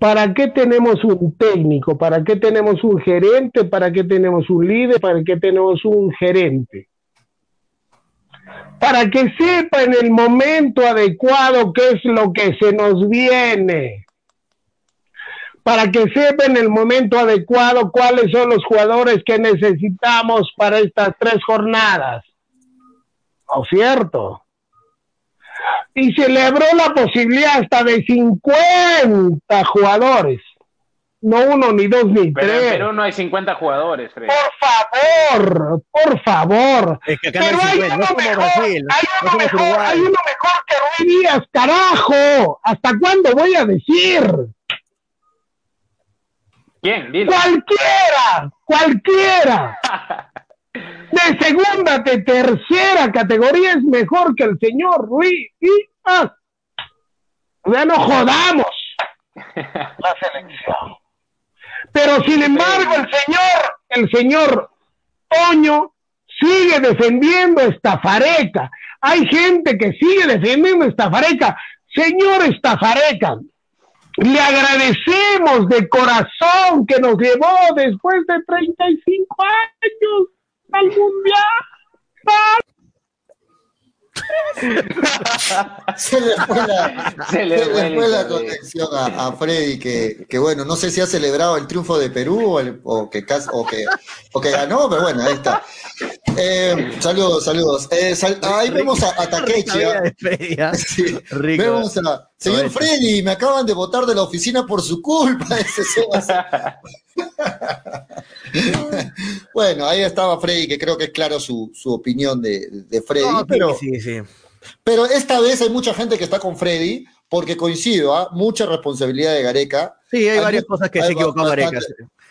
S6: ¿para qué tenemos un técnico? ¿Para qué tenemos un gerente? ¿Para qué tenemos un líder? ¿Para qué tenemos un gerente? Para que sepa en el momento adecuado qué es lo que se nos viene. para que sepa en el momento adecuado cuáles son los jugadores que necesitamos para estas tres jornadas. ¿No cierto? Y celebró la posibilidad hasta de 50 jugadores. No uno, ni dos, ni
S4: Pero
S6: tres.
S4: en Perú no hay 50 jugadores, Freddy.
S6: Por favor, por favor.
S5: Es que acá
S6: Pero
S5: no hay
S6: hay
S5: 50,
S6: uno
S5: no
S6: mejor,
S5: Brasil,
S6: hay
S5: no
S6: uno mejor, hay uno mejor que Rui Díaz, carajo. ¿Hasta cuándo voy a decir?
S4: ¿Quién? Dilo.
S6: Cualquiera, cualquiera. [LAUGHS] De segunda, de tercera categoría es mejor que el señor Rui Díaz. Ya no jodamos [LAUGHS] la selección. Pero sin embargo, el señor, el señor Toño sigue defendiendo esta fareca. Hay gente que sigue defendiendo esta fareca. Señor Estafareca, le agradecemos de corazón que nos llevó después de 35 años al mundial.
S3: Se le fue la, [LAUGHS]
S4: Se le
S3: se
S4: fue
S3: le
S4: el
S3: fue la conexión a, a Freddy, que, que bueno, no sé si ha celebrado el triunfo de Perú o, el- o que, cas- o, que, o que ganó, pero bueno, ahí está. Eh, saludos, saludos. Eh, sal- ahí vemos a, a Takechi. ¿ah? [LAUGHS] Sí. Vemos a, señor. Freddy, me acaban de votar de la oficina por su culpa. [LAUGHS] Ese [LAUGHS] bueno, ahí estaba Freddy, que creo que es claro su, su opinión de, de Freddy.
S5: No,
S3: pero,
S5: sí, sí.
S3: pero esta vez hay mucha gente que está con Freddy, porque coincido, ¿ah? mucha responsabilidad de Gareca.
S5: Sí, hay
S3: Hay
S5: varias cosas que se equivocó
S3: bastante-
S5: Gareca.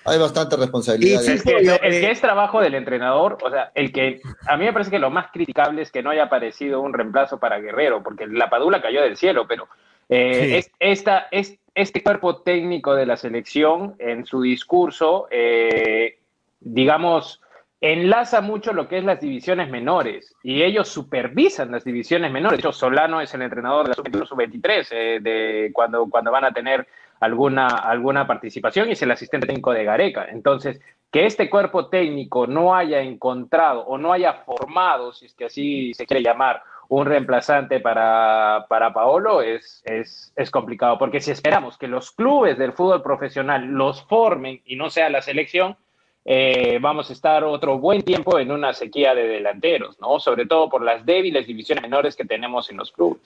S3: Hay bastante responsabilidad. De-
S4: Es que, el
S5: eh,
S4: que es trabajo del entrenador, o sea, el que a mí me parece que lo más criticable es que no haya aparecido un reemplazo para Guerrero, porque la Padula cayó del cielo, pero eh,
S5: Sí.
S4: esta, este cuerpo técnico de la selección en su discurso, eh, digamos, enlaza mucho lo que es las divisiones menores y ellos supervisan las divisiones menores. De hecho, Solano es el entrenador de la sub-21, sub-23, eh, de cuando, cuando van a tener alguna, alguna participación y es el asistente técnico de Gareca. Entonces, que este cuerpo técnico no haya encontrado o no haya formado, si es que así se quiere llamar, un reemplazante para, para Paolo es, es, es complicado, porque si esperamos que los clubes del fútbol profesional los formen y no sea la selección, eh, vamos a estar otro buen tiempo en una sequía de delanteros, ¿no? Sobre todo por las débiles divisiones menores que tenemos en los clubes.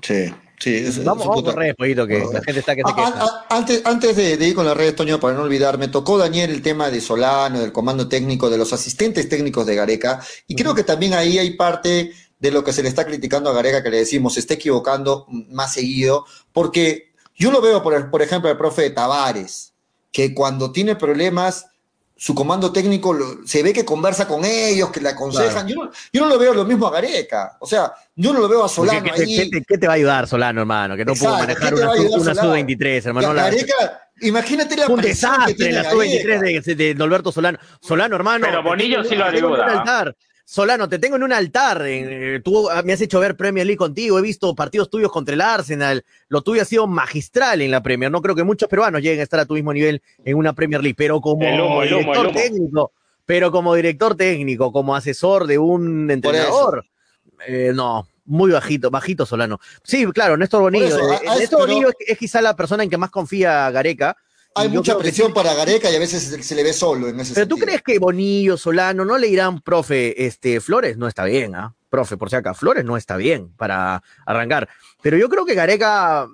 S3: Sí, sí. es-
S5: Vamos, vamos correr, poquito, que la gente está que se
S3: Ah,
S5: queja.
S3: ah, antes, antes de, de ir con las redes, Toño, para no olvidar, me tocó Daniel el tema de Solano, del comando técnico, de los asistentes técnicos de Gareca, y creo que también ahí hay parte de lo que se le está criticando a Gareca, que le decimos, se está equivocando más seguido, porque yo lo veo, por, por ejemplo, el profe de Tavares, que cuando tiene problemas, su comando técnico lo- se ve que conversa con ellos, que le aconsejan. Yo, no, yo no lo veo lo mismo a Gareca, o sea, yo no lo veo a
S5: ¿Qué,
S3: Solano
S5: qué te,
S3: ahí.
S5: qué te- qué te va a ayudar Solano, hermano? Que no pudo
S3: Exacto,
S5: manejar
S3: ¿qué te
S5: una, una
S3: Solano?
S5: sub-23, hermano. La-
S3: Gareca, imagínate la
S5: un
S3: que
S5: desastre
S3: tiene
S5: la
S3: Gareca.
S5: sub-23 de, de Norberto Solano. Solano, hermano.
S4: Pero
S5: te
S4: Bonillo sí lo ayuda.
S5: Solano, te tengo en un altar. eh, tú ah, me has hecho ver Premier League contigo. He visto partidos tuyos contra el Arsenal. Lo tuyo ha sido magistral en la Premier. No creo que muchos peruanos lleguen a estar a tu mismo nivel en una Premier League. Pero como
S4: El el
S5: director
S4: el
S5: técnico, pero como director técnico, como asesor de un entrenador, eh, no. Muy bajito, bajito Solano. Sí, claro, Néstor Bonillo.
S3: eso,
S5: eh, Néstor Bonillo es, es quizá la persona en que más confía Gareca.
S3: Hay mucha
S5: que
S3: presión para Gareca y a veces se, se le ve solo en ese
S5: pero tú crees que Bonillo, Solano, no le dirán, profe, este, Flores no está bien, ¿ah? Profe, por si acá, Flores no está bien para arrancar. Pero yo creo que Gareca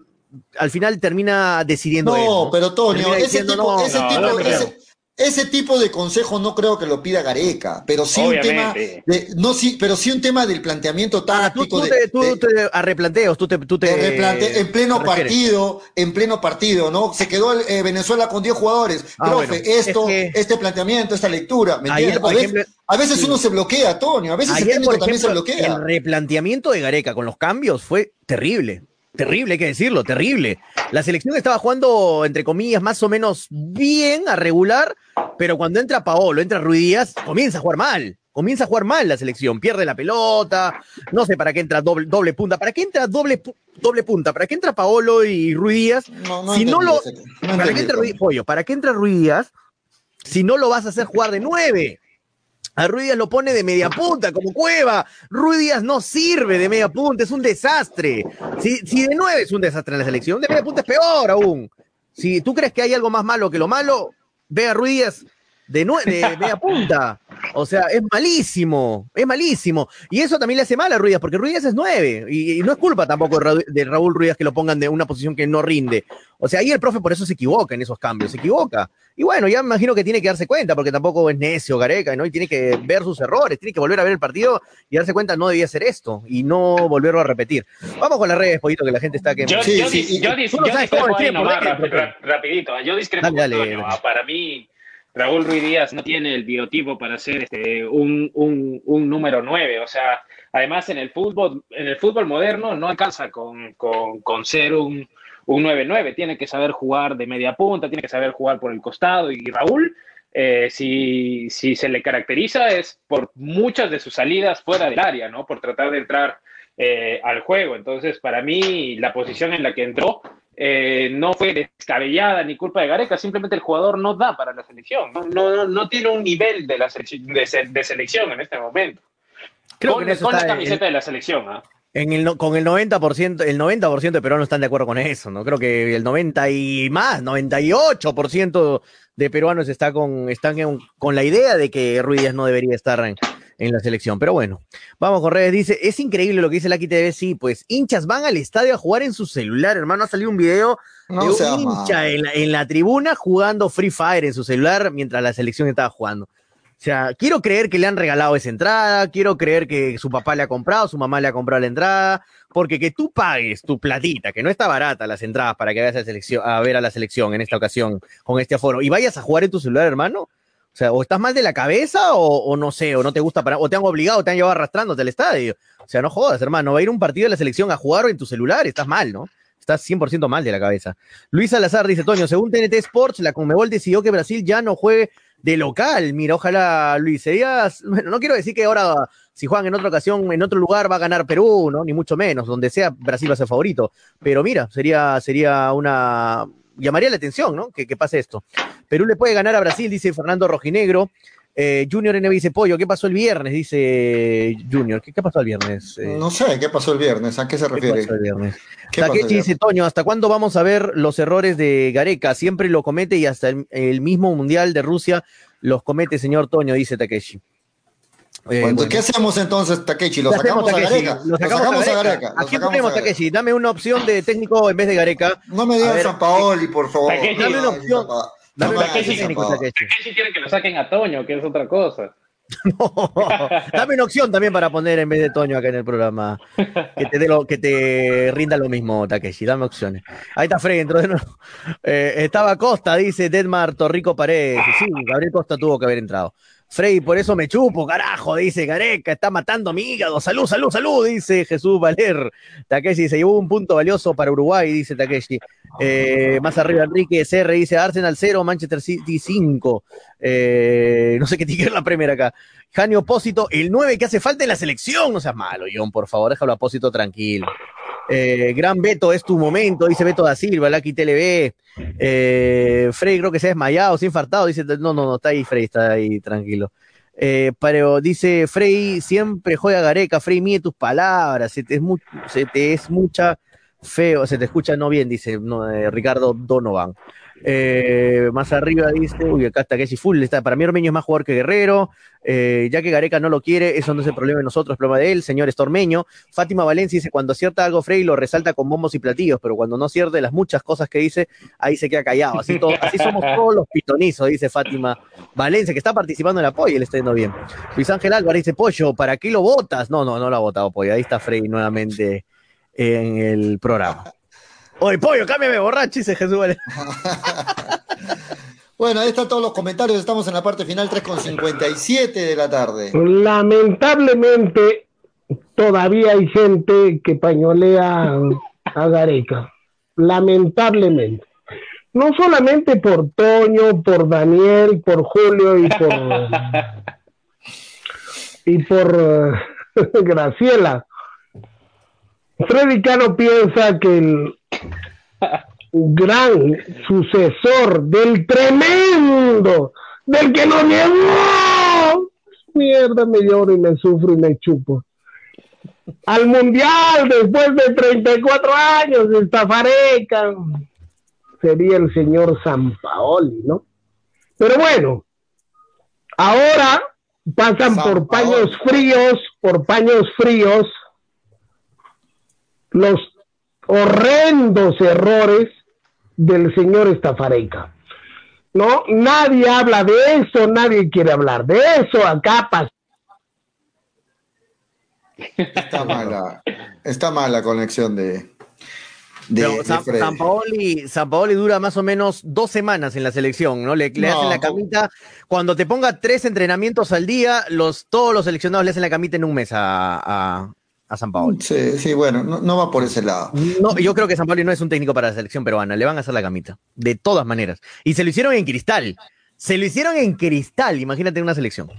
S5: al final termina decidiendo él,
S3: No, pero Toño, ese tipo,
S5: no,
S3: ese,
S4: no,
S3: tipo,
S4: no creo.
S3: ese, ese tipo de consejo no creo que lo pida Gareca, pero sí un tema de, no sí, pero sí un tema del planteamiento
S5: Ah, tú,
S3: táctico
S5: tú
S3: de,
S5: te, tú
S3: de-
S5: te- a replanteos, tú te, tú te
S3: en pleno partido, en pleno partido, ¿no? Se quedó el, eh, Venezuela con 10 jugadores.
S5: Ah,
S3: Profe,
S5: bueno,
S3: esto,
S5: es que-
S3: este planteamiento, esta lectura, ¿me
S5: Ayer,
S3: entiendes?
S5: por
S3: a, veces,
S5: ejemplo-
S3: a veces
S5: sí.
S3: uno se bloquea, Toño, a veces el
S5: Ayer,
S3: técnico
S5: por
S3: también se bloquea.
S5: el replanteamiento de Gareca con los cambios fue terrible. Terrible, hay que decirlo, terrible. La selección estaba jugando, entre comillas, más o menos bien, a regular, pero cuando entra Paolo, entra Ruiz Díaz, comienza a jugar mal. Comienza a jugar mal la selección, pierde la pelota, no sé para qué entra doble, doble punta, para qué entra doble, doble punta, para qué entra Paolo y Ruiz Díaz,
S3: No, no
S5: si no lo,
S3: ese- no
S5: ¿Para qué entra. Ruiz, pollo? ¿Para qué entra Ruiz Díaz si no lo vas a hacer jugar de nueve? A Ruiz Díaz lo pone de media punta, como cueva. Ruiz Díaz no sirve de media punta, es un desastre. Si, si de nueve es un desastre en la selección, de media punta es peor aún. Si tú crees que hay algo más malo que lo malo, ve a Ruiz de, de media punta. O sea, es malísimo, es malísimo. Y eso también le hace mal a Ruiz, porque Ruiz es nueve. Y, no es culpa tampoco de, Raúl Ruiz que lo pongan de una posición que no rinde. O sea, ahí el profe por eso se equivoca en esos cambios, se equivoca. Y bueno, ya me imagino que tiene que darse cuenta, porque tampoco es necio Gareca, ¿no? Y tiene que ver sus errores, tiene que volver a ver el partido y darse cuenta, no debía hacer esto y no volverlo a repetir. Vamos con las redes, poquito, que la gente está que...
S4: Yo, sí, yo, sí, yo, yo, rapidito, yo discrepo. Para mí Raúl Ruiz Díaz no tiene el biotipo para ser este, un, un, número 9. O sea, además en el fútbol, en el fútbol moderno no alcanza con, con, ser un, un 9-9. Tiene que saber jugar de media punta, tiene que saber jugar por el costado. Y Raúl, eh, si, si, se le caracteriza es por muchas de sus salidas fuera del área, ¿no? Por tratar de entrar eh, al juego. Entonces, para mí, la posición en la que entró eh, no fue descabellada ni culpa de Gareca, simplemente el jugador no da para la selección, no, no, tiene un nivel de, la de, selección en este momento. Creo con, que con la camiseta de la selección. ¿ah?
S5: En el, con el 90%, el 90% de peruanos están de acuerdo con eso, ¿no? Creo que el 90 y más, 98% de peruanos está con, están con la idea de que Ruiz no debería estar en, en la selección. Pero bueno, vamos con redes. Dice, es increíble lo que dice Lucky TV. Sí, pues hinchas van al estadio a jugar en su celular, hermano. Ha salido un video de un hincha en la, tribuna jugando Free Fire en su celular mientras la selección estaba jugando. O sea, quiero creer que le han regalado esa entrada, quiero creer que su papá le ha comprado, su mamá le ha comprado la entrada, porque que tú pagues tu platita, que no está barata las entradas para que vayas a, selección, a ver a la selección en esta ocasión con este aforo, y vayas a jugar en tu celular, hermano, sea, o estás mal de la cabeza o, no sé, o no te gusta para, o te han obligado, te han llevado arrastrándote al estadio. O sea, no jodas, hermano, va a ir un partido de la selección a jugar en tu celular, estás mal, ¿no? Estás 100% mal de la cabeza. Luis Salazar dice, Toño, según TNT Sports, la Conmebol decidió que Brasil ya no juegue de local. Mira, ojalá, Luis, serías, bueno, no quiero decir que ahora, si juegan en otra ocasión, en otro lugar, va a ganar Perú, ¿no? Ni mucho menos, donde sea, Brasil va a ser favorito. Pero mira, sería, sería una, llamaría la atención, ¿no? Que, pase esto. Perú le puede ganar a Brasil, dice Fernando Rojinegro. Eh, Junior NB dice, Pollo, ¿qué pasó el viernes? Dice Junior, ¿qué, pasó el viernes?
S3: Eh, no sé, ¿qué pasó el viernes? ¿A qué se refiere? ¿Qué
S5: el viernes? dice, Toño, ¿hasta cuándo vamos a ver los errores de Gareca? Siempre lo comete y hasta el mismo Mundial de Rusia los comete, señor Toño, dice Takeshi.
S3: Eh, ¿Qué hacemos entonces, Takechi? ¿Lo sacamos a Gareca?
S5: ¿Lo sacamos a Gareca? ¿A quién ponemos, Takechi? Dame una opción de técnico en vez de Gareca.
S3: No me digas San Paoli, por favor.
S5: Dame una opción.
S4: Dame una opción técnico, Takechi. quiere que lo saquen a Toño, que es otra cosa. [LAUGHS]
S5: No, dame una opción también para poner en vez de Toño acá en el programa. Que te, dé lo, que te rinda lo mismo, Takeshi. Dame opciones. Ahí está Frey, dentro de nuevo. [LAUGHS] Eh, estaba Costa, dice Deadmar Torrico Paredes. Sí, Gabriel Costa tuvo que haber entrado. Frey, por eso me chupo, carajo, dice Gareca, está matando mi hígado. Salud, salud, salud, dice Jesús Valer. Takeshi se llevó un punto valioso para Uruguay, dice Takeshi. Eh, más arriba, Enrique CR dice Arsenal 0, Manchester City 5. Eh, no sé qué tiene la primera acá. Jani Opósito, el 9 que hace falta en la selección. No seas malo, John, por favor, déjalo a Opósito tranquilo. Eh, gran Beto, es tu momento, dice Beto da Silva, Lucky TLB. Eh, Frey creo que se ha desmayado, se ha infartado. Dice, no, no, no, está ahí Frey, está ahí tranquilo. Eh, pero dice Frey, siempre juega Gareca, Frey, mide tus palabras, se te es, se te es mucha feo, se te escucha no bien, dice Ricardo Donovan. Eh, más arriba dice, uy, acá está Casey Full, está, para mí Ormeño es más jugador que Guerrero, eh, ya que Gareca no lo quiere, eso no es el problema de nosotros, el problema de él, señor Estormeño. Fátima Valencia dice, cuando acierta algo Frey lo resalta con bombos y platillos, pero cuando no cierte las muchas cosas que dice, ahí se queda callado. Así, así somos todos los pitonizos, dice Fátima Valencia, que está participando en el apoyo y le está yendo bien. Luis Ángel Álvarez dice, Pollo, ¿para qué lo votas? No, no, no lo ha votado Pollo, ahí está Frey nuevamente en el programa. Oye, pollo, cámbiame borracho, dice Jesús. [LAUGHS]
S3: bueno, ahí están todos los comentarios. Estamos en la parte final, 3.57 de la tarde.
S6: Lamentablemente, todavía hay gente que pañolea a Gareca. Lamentablemente. No solamente por Toño, por Daniel, por Julio y por. y por [LAUGHS] Graciela. Freddy Cano piensa que el gran sucesor del tremendo, del que nos llevó. Mierda, me lloro y me sufro y me chupo. Al mundial después de 34 años, esta fareca. sería el señor Sampaoli, ¿no? Pero bueno, ahora pasan por paños fríos, por paños fríos, los horrendos errores del señor Estafareca. ¿No? Nadie habla de eso, nadie quiere hablar de eso, acá pasa.
S3: Está mala, está mala la conexión de, de,
S5: San, Paoli, dura más o menos dos semanas en la selección, ¿no? Le, hacen la camita. Cuando te ponga tres entrenamientos al día, los, todos los seleccionados le hacen la camita en un mes a, a, San Paoli.
S3: Sí, sí, bueno, no, va por ese lado.
S5: No, yo creo que San Paoli no es un técnico para la selección peruana, le van a hacer la camita, de todas maneras. Y se lo hicieron en cristal. Se lo hicieron en cristal, imagínate una selección.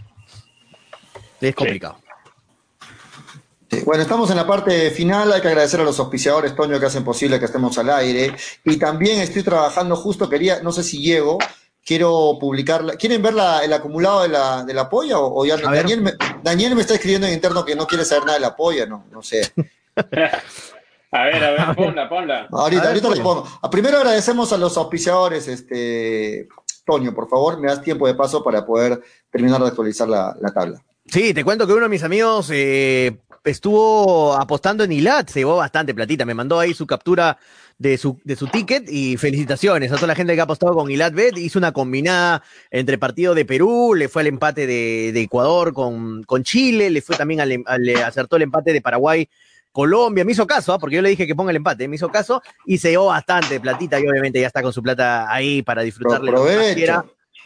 S5: Es complicado.
S3: Bueno, estamos en la parte final. Hay que agradecer a los auspiciadores, Toño, que hacen posible que estemos al aire. Y también estoy trabajando justo, quería, no sé si llego, quiero publicarla. ¿Quieren ver el acumulado de la, de la polla? O, ya, Daniel, me, Daniel me está escribiendo en interno que no quiere saber nada de la polla, no, no sé. [LAUGHS]
S4: a ver, a ver, ponla, ponla. [LAUGHS]
S3: Ahorita, ahorita le pongo. Ah, primero agradecemos a los auspiciadores, este, Toño, por favor, me das tiempo de paso para poder terminar de actualizar la, la tabla.
S5: Sí, te cuento que uno de mis amigos eh, estuvo apostando en ILAT, se llevó bastante platita, me mandó ahí su captura de su, de su ticket y felicitaciones a toda la gente que ha apostado con ILAT Bet, hizo una combinada entre partido de Perú, le fue al empate de, Ecuador con, con, Chile, le fue también al, le acertó el empate de Paraguay Colombia, me hizo caso, ¿ah? porque yo le dije que ponga el empate, me hizo caso y se llevó bastante platita y obviamente ya está con su plata ahí para disfrutarle.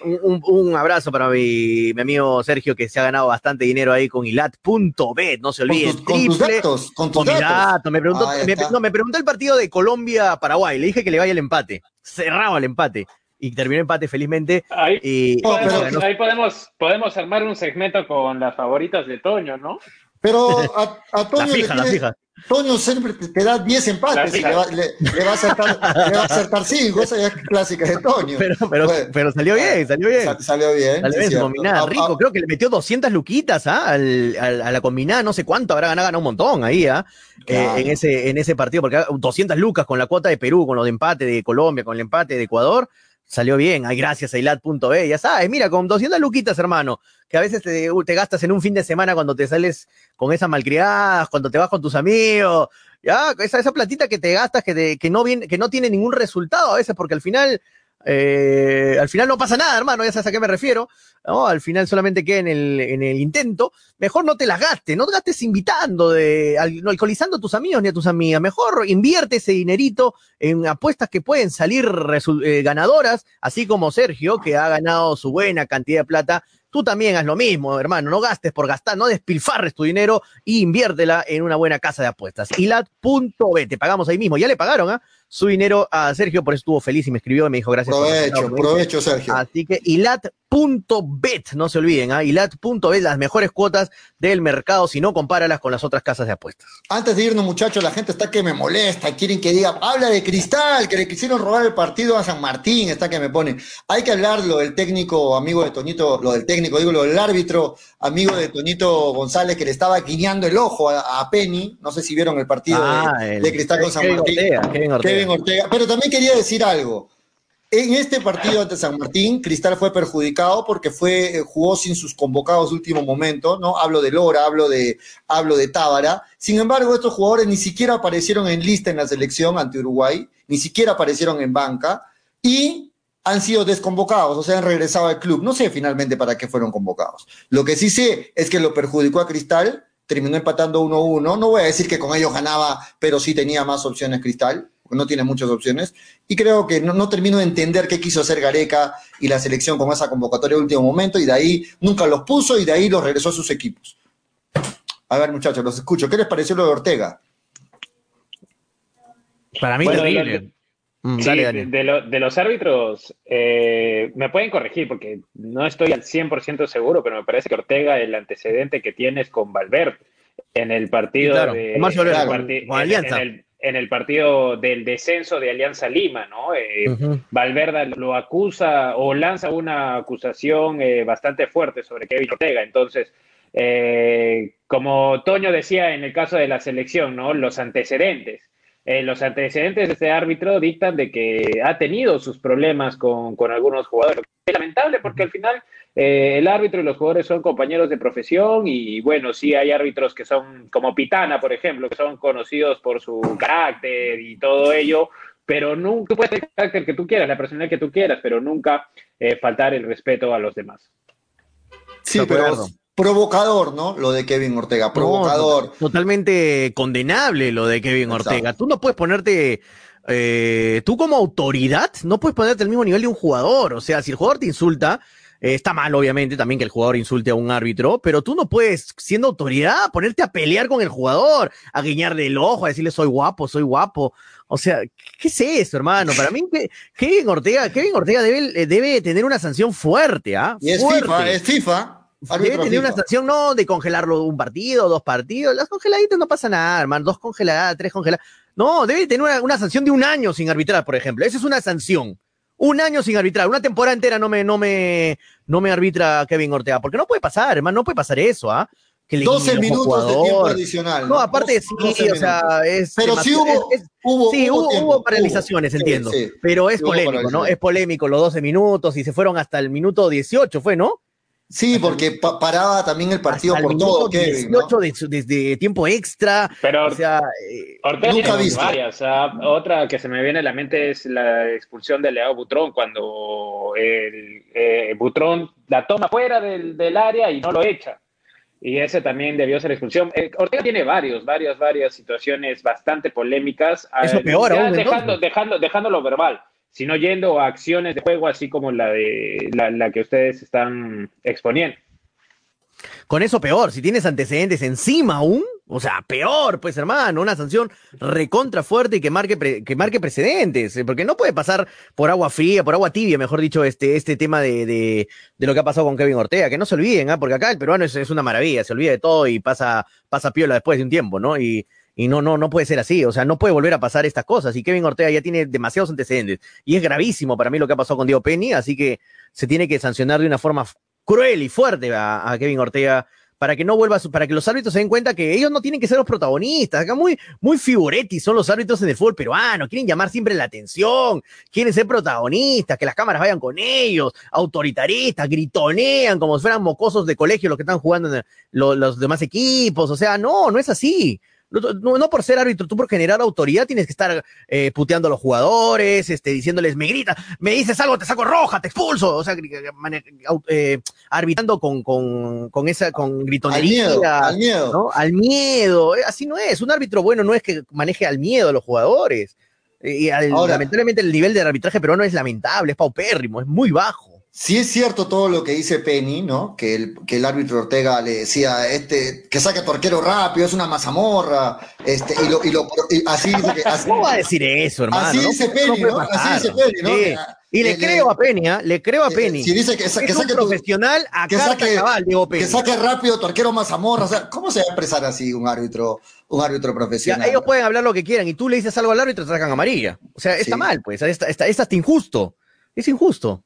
S5: Un, abrazo para mi, amigo Sergio que se ha ganado bastante dinero ahí con ilat.bet, no se olviden.
S3: Con, tus, datos, con tus datos.
S5: Me preguntó, no, me preguntó el partido de Colombia-Paraguay, le dije que le vaya el empate, cerraba el empate y terminó empate felizmente.
S4: Ahí, podemos, podemos, armar un segmento con las favoritas de Toño, ¿no?
S3: Pero a, a Toño Toño siempre te, da 10 empates y le va, le, va a acertar, le va a acertar 5, esa ya es clásica de Toño.
S5: Pero, pero, pero salió bien, salió bien.
S3: salió bien.
S5: Salió bien combinada. Rico, creo que le metió 200 luquitas ¿ah? Al, a la combinada, no sé cuánto habrá ganado, ganado un montón ahí ¿ah? Eh, en, ese, en ese partido, porque 200 lucas con la cuota de Perú, con lo de empate de Colombia, con el empate de Ecuador salió bien, ay, gracias a ilat.b, ya sabes, mira, con 200 luquitas, hermano, que a veces te, te, gastas en un fin de semana cuando te sales con esas malcriadas, cuando te vas con tus amigos, ya, esa, esa platita que te gastas que, que, no viene, que no tiene ningún resultado a veces, porque al final eh, al final no pasa nada, hermano, ya sabes a qué me refiero. Al final solamente queda en el, en el intento. Mejor no te las gastes, no te gastes invitando, no alcoholizando a tus amigos ni a tus amigas. Mejor invierte ese dinerito en apuestas que pueden salir eh, ganadoras, así como Sergio, que ha ganado su buena cantidad de plata Tú también haz lo mismo, hermano. No gastes por gastar, no despilfarres tu dinero y inviértela en una buena casa de apuestas. Ilat.b, te pagamos ahí mismo. Ya le pagaron, ¿ah? su dinero a Sergio, por eso estuvo feliz y me escribió y me dijo gracias.
S3: Provecho, provecho, Sergio.
S5: Así que ilat.bet, no se olviden, ¿ah? ilat.bet, las mejores cuotas del mercado, si no, compáralas con las otras casas de apuestas.
S3: Antes de irnos, muchachos, la gente está que me molesta, quieren que diga, habla de Cristal, que le quisieron robar el partido a San Martín, está que me pone. Hay que hablar lo del técnico, amigo de Toñito, lo del técnico, digo, lo del árbitro, amigo de Toñito González, que le estaba guiñando el ojo a, Penny, no sé si vieron el partido de, ah, Cristal con San Martín. Pero también quería decir algo. En este partido ante San Martín, Cristal fue perjudicado porque fue, eh, jugó sin sus convocados de último momento, ¿no? Hablo de Lora, hablo de, hablo de Tábara. Sin embargo, estos jugadores ni siquiera aparecieron en lista en la selección ante Uruguay, ni siquiera aparecieron en banca y han sido desconvocados, o sea, han regresado al club. No sé finalmente para qué fueron convocados. Lo que sí sé es que lo perjudicó a Cristal, terminó empatando 1-1. No voy a decir que con ellos ganaba, pero sí tenía más opciones Cristal porque no tiene muchas opciones. Y creo que no, termino de entender qué quiso hacer Gareca y la selección con esa convocatoria de último momento, y de ahí nunca los puso y de ahí los regresó a sus equipos. A ver, muchachos, los escucho. ¿Qué les pareció lo de Ortega?
S5: Para mí, terrible.
S4: Mm, de, los árbitros, eh, me pueden corregir porque no estoy al 100% seguro, pero me parece que Ortega, el antecedente que tiene es con Valverde en el partido de. En el partido del descenso de Alianza Lima, ¿no? Eh, Valverde lo acusa o lanza una acusación eh, bastante fuerte sobre Kevin Ortega. Entonces, eh, como Toño decía en el caso de la selección, ¿no? Los antecedentes. eh, los antecedentes de este árbitro dictan de que ha tenido sus problemas con, con algunos jugadores. Es lamentable porque al final eh, el árbitro y los jugadores son compañeros de profesión y bueno, sí hay árbitros que son como Pitana, por ejemplo, que son conocidos por su carácter y todo ello, pero nunca puedes tener el carácter que tú quieras, la personalidad que tú quieras, pero nunca eh, faltar el respeto a los demás.
S3: Sí, pero provocador, ¿no? Lo de Kevin Ortega, provocador.
S5: totalmente condenable lo de Kevin Ortega. Tú no puedes ponerte, eh, tú como autoridad, no puedes ponerte al mismo nivel de un jugador. O sea, si el jugador te insulta, eh, está mal, obviamente, también que el jugador insulte a un árbitro, pero tú no puedes, siendo autoridad, ponerte a pelear con el jugador, a guiñarle el ojo, a decirle soy guapo, soy guapo. O sea, ¿qué es eso, hermano? Para mí, Kevin Ortega, Kevin Ortega debe, debe tener una sanción fuerte, ¿ah?
S3: Y es FIFA, es FIFA.
S5: Debe tener una sanción, no de congelarlo un partido, dos partidos. Las congeladitas no pasa nada, hermano. Dos congeladas, tres congeladas. No, debe tener una, una, sanción de un año sin arbitrar, por ejemplo. Esa es una sanción. Un año sin arbitrar. Una temporada entera no me, no me, no me arbitra Kevin Ortega. Porque no puede pasar, hermano. No puede pasar eso, ¿ah?
S3: Que 12 minutos de tiempo adicional.
S5: No, aparte sí, o sea, es.
S3: Pero sí hubo, hubo,
S5: sí, hubo, hubo, paralizaciones, entiendo. pero es polémico, ¿no? Es polémico los 12 minutos y se fueron hasta el minuto 18, ¿fue, no?
S3: Sí, porque paraba también el partido por todo, Kevin. 18
S5: desde tiempo extra.
S4: Pero o sea, eh, Ortega nunca visto. Varias, o sea, otra que se me viene a la mente es la expulsión de Leao Butrón, cuando el, eh, Butrón la toma fuera del, del, área y no lo echa. Y ese también debió ser expulsión. Eh, Ortega tiene varios, varias, varias situaciones bastante polémicas.
S5: Eso peor, aún,
S4: dejando, dejando, dejando lo verbal sino yendo a acciones de juego así como la de la, que ustedes están exponiendo.
S5: Con eso peor, si tienes antecedentes encima aún, o sea, peor, pues hermano, una sanción recontra fuerte y que marque, que marque precedentes, eh, porque no puede pasar por agua fría, por agua tibia, mejor dicho, este, este tema de, de, lo que ha pasado con Kevin Ortega, que no se olviden, ¿ah? porque acá el peruano es, es, una maravilla, se olvida de todo y pasa, pasa piola después de un tiempo, ¿no? Y, y no, no, no puede ser así. O sea, no puede volver a pasar estas cosas. Y Kevin Ortega ya tiene demasiados antecedentes. Y es gravísimo para mí lo que ha pasado con Diego Penny. Así que se tiene que sancionar de una forma cruel y fuerte a, Kevin Ortega para que no vuelva, para que los árbitros se den cuenta que ellos no tienen que ser los protagonistas. Acá muy, muy figuretti son los árbitros en el fútbol peruano. Quieren llamar siempre la atención, quieren ser protagonistas, que las cámaras vayan con ellos, autoritaristas, gritonean como si fueran mocosos de colegio los que están jugando en los, los demás equipos. O sea, no, no es así. No, por ser árbitro, tú por generar autoridad tienes que estar eh, puteando a los jugadores, este, diciéndoles, me grita, me dices algo, te saco roja, te expulso. O sea, eh, arbitrando con, con, con, esa, con gritonería.
S3: Al miedo,
S5: ¿no? Al miedo. Eh, así no es. Un árbitro bueno no es que maneje al miedo a los jugadores. Y lamentablemente el nivel de arbitraje peruano es lamentable, es paupérrimo, es muy bajo.
S3: Sí es cierto todo lo que dice Penny, ¿no? Que el, que el árbitro Ortega le decía, este, que saque a tu arquero rápido, es una mazamorra, este, y lo, y lo así dice que. Así,
S5: ¿Cómo va a decir eso, hermano?
S3: Así dice Penny, ¿no? Así dice Penny, ¿no? Sí.
S5: Y le, creo a Penny, ¿eh? le creo a Penny.
S3: Si dice que, que
S5: es
S3: saque
S5: un profesional a
S3: que saque,
S5: cabal, digo Penny.
S3: Que saque rápido tu arquero mazamorra, o sea, ¿cómo se va a expresar así un árbitro, un árbitro profesional?
S5: Ya, ellos pueden hablar lo que quieran y tú le dices algo al árbitro y te sacan amarilla. O sea, está sí. mal, pues, está, está, está hasta injusto. Es injusto.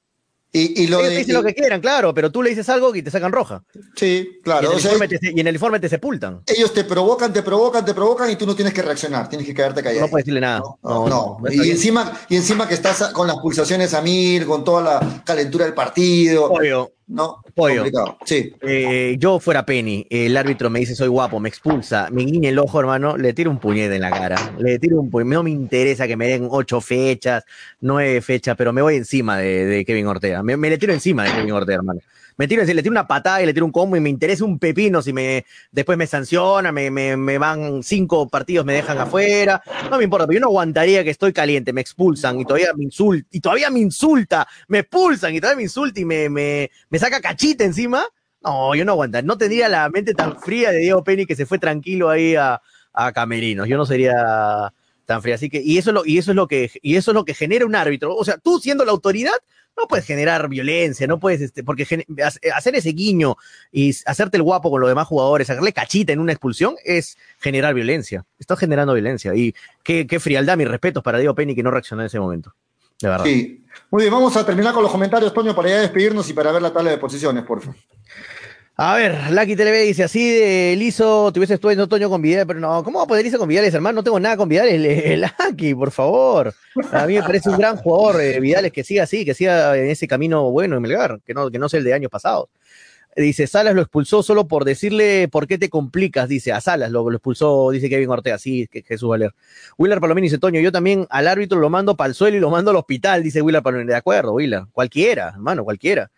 S3: Y, y lo
S5: Ellos dicen lo que quieran, claro, pero tú le dices algo y te sacan roja.
S3: Sí, claro.
S5: Y en, el, o sea, te, y en el informe te sepultan.
S3: Ellos te provocan, te provocan, te provocan y tú no tienes que reaccionar, tienes que quedarte callado.
S5: No puedes decirle nada.
S3: No, no, no, no. Y, encima, y encima que estás con las pulsaciones a mil, con toda la calentura del partido.
S5: Obvio.
S3: No,
S5: Pollo.
S3: Sí.
S5: Eh, yo fuera Penny, el árbitro me dice soy guapo, me expulsa, me guiña el ojo, hermano, le tiro un puñete en la cara. Le tiro un puñete. No me interesa que me den ocho fechas, nueve fechas, pero me voy encima de, de Kevin Ortega. Me, me, le tiro encima de Kevin Ortega, hermano me tiro, le tiro una patada y le tiro un combo y me interesa un pepino si me después me sanciona, me, me, me van cinco partidos, me dejan afuera, no me importa, pero yo no aguantaría que estoy caliente, me expulsan y todavía me insulta, y todavía me insulta, me expulsan y todavía me insulta y me, me, me saca cachita encima. No, yo no aguantaría, no tendría la mente tan fría de Diego Penny que se fue tranquilo ahí a, a Camerinos. Yo no sería tan fría. Así que, y eso, es lo, y eso es lo que, y eso es lo que genera un árbitro. O sea, tú siendo la autoridad, no puedes generar violencia, no puedes, este, porque hacer ese guiño y hacerte el guapo con los demás jugadores, sacarle cachita en una expulsión es generar violencia. Estás generando violencia. Y qué, qué frialdad, mis respetos para Diego Penny que no reaccionó en ese momento. De verdad.
S3: Sí. Muy bien, vamos a terminar con los comentarios, Toño, para ya despedirnos y para ver la tabla de posiciones, por favor.
S5: A ver, Lucky TV dice, así de liso, tuviese estudiando otoño con Vidal, pero no, ¿cómo va a poder irse con Vidales, hermano? No tengo nada con Vidales, [LAUGHS] Lucky, por favor. A mí me parece un gran jugador, eh, Vidales, que siga así, que siga en ese camino bueno en Melgar, que no, que no sea el de años pasados. Dice, Salas lo expulsó solo por decirle por qué te complicas, dice, a Salas lo, lo expulsó, dice Kevin Ortega, sí, que Jesús Valer. Willard Palomino dice, Toño, yo también al árbitro lo mando para el suelo y lo mando al hospital, dice Willard Palomino. De acuerdo, Willard, cualquiera, hermano, cualquiera.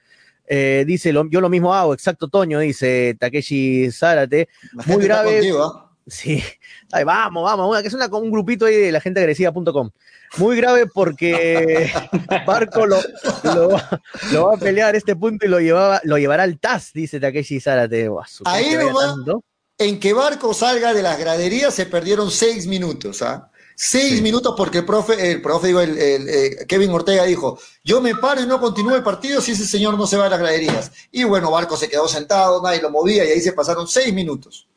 S5: Eh, dice, lo, yo lo mismo hago, exacto, Toño, dice Takeshi Zárate. Muy grave.
S3: Contigo, ¿eh?
S5: Sí, Ay, vamos, vamos, una, que es una, un grupito ahí de la gente agresiva.com. Muy grave porque [LAUGHS] Barco lo, lo, lo, va a pelear a este punto y lo, llevaba, lo llevará al TAS, dice Takeshi Zárate.
S3: Ahí nomás, en que Barco salga de las graderías se perdieron seis minutos, ¿ah? Seis sí. minutos porque el profe, el profe, digo, el, el, el, eh, Kevin Ortega dijo, yo me paro y no continúo el partido si ese señor no se va a las graderías. Y bueno, Barco se quedó sentado, nadie lo movía y ahí se pasaron seis minutos.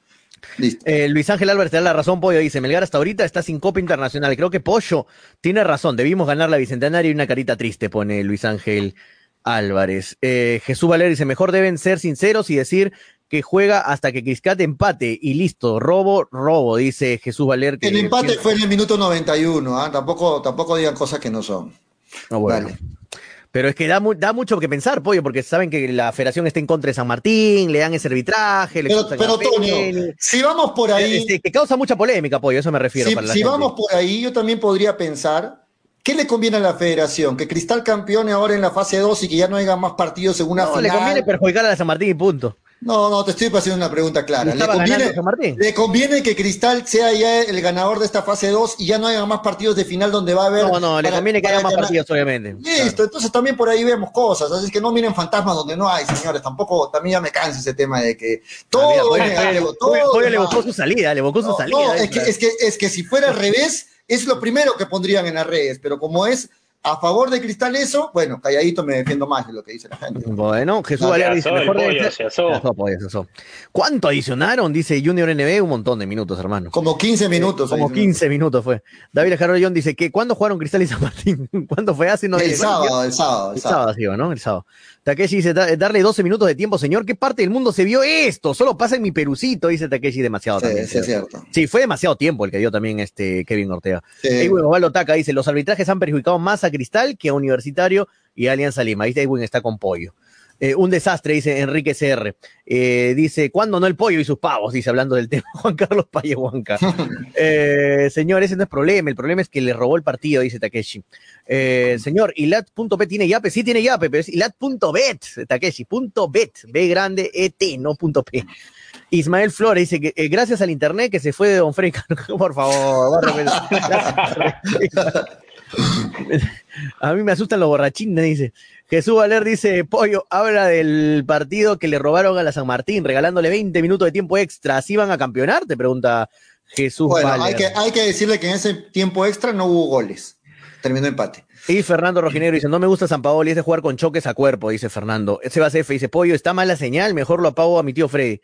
S5: Eh, Luis Ángel Álvarez te da la razón, Pollo. Dice: Melgar hasta ahorita está sin Copa Internacional. Creo que Pollo tiene razón. Debimos ganar la Bicentenaria y una carita triste, pone Luis Ángel Álvarez. Eh, Jesús Valer dice: Mejor deben ser sinceros y decir que juega hasta que Criscat empate y listo. Robo, robo, dice Jesús Valer. Que
S3: el empate que... fue en el minuto 91. ¿eh? Tampoco, tampoco digan cosas que no son.
S5: No, bueno. Dale. Pero es que da, da, mucho que pensar, Pollo, porque saben que la federación está en contra de San Martín, le dan ese arbitraje. Le
S3: pero, pero Toño, si vamos por ahí.
S5: Este, que causa mucha polémica, Pollo, eso me refiero.
S3: Si,
S5: para
S3: si vamos por ahí, yo también podría pensar. ¿Qué le conviene a la federación? ¿Que Cristal campeone ahora en la fase 2 y que ya no haya más partidos en una
S5: no,
S3: final?
S5: le conviene perjudicar a la San Martín y punto.
S3: No, no, te estoy haciendo una pregunta clara. ¿Le conviene, ¿Le conviene, que Cristal sea ya el ganador de esta fase 2 y ya no haya más partidos de final donde va a haber.
S5: No, no, le conviene que haya más ganar. partidos, obviamente.
S3: Listo, claro. entonces también por ahí vemos cosas. Así es que no miren fantasmas donde no hay, señores. Tampoco, también ya me cansa ese tema de que todo ah, mira,
S5: es negativo. Todo le evocó su salida, le evocó su salida.
S3: No, es que, es, que, es que si fuera al revés, es lo primero que pondrían en las redes, pero como es a favor de Cristal eso, bueno, calladito me defiendo más de lo que dice la gente.
S5: Bueno, Jesús no, Valera dice, mejor pollo, de se asó. Se asó, ¿Cuánto adicionaron? Dice Junior NB, un montón de minutos, hermano.
S3: Como 15 minutos.
S5: Como 15 minutos fue. David Jarrollón dice que ¿cuándo jugaron Cristal y San Martín? [LAUGHS] ¿Cuándo fue hace? No,
S3: el, sábado, el sábado,
S5: el sábado. El sábado, ¿no? El sábado. Takeshi dice, darle 12 minutos de tiempo, señor. ¿Qué parte del mundo se vio esto? Solo pasa en mi perucito, dice Takeshi, demasiado
S3: sí,
S5: también.
S3: Sí, es cierto.
S5: Sí, fue demasiado tiempo el que dio también este Kevin Ortega. Sí. Edwin Osvaldo Taca dice, los arbitrajes han perjudicado más a Cristal que a Universitario y a Alianza Lima. Ahí Edwin está con pollo. Eh, un desastre, dice Enrique CR. Eh, dice, ¿cuándo no el pollo y sus pavos? Dice, hablando del [LAUGHS] tema, Juan Carlos Paye Huanca. [LAUGHS] eh, señor, ese no es problema, el problema es que le robó el partido, dice Takeshi. Eh, señor, ilat.bet tiene yape, sí tiene yape, pero es ilat.bet, Takeshi, punto bet, B grande, ET, no punto P. Ismael Flores dice que eh, gracias al internet que se fue de Don Freddy, por favor, [LAUGHS] [LAUGHS] a mí me asustan los borrachines, dice. Jesús Valer dice, Pollo, habla del partido que le robaron a la San Martín, regalándole 20 minutos de tiempo extra. ¿Así van a campeonar? Te pregunta Jesús
S3: bueno,
S5: Valer.
S3: Hay que, hay que decirle que en ese tiempo extra no hubo goles. Terminó empate.
S5: Y Fernando Rojinegro dice, no me gusta San Paolo y es de jugar con choques a cuerpo, dice Fernando. Sebas F dice, Pollo, está mala señal, mejor lo apago a mi tío Freddy.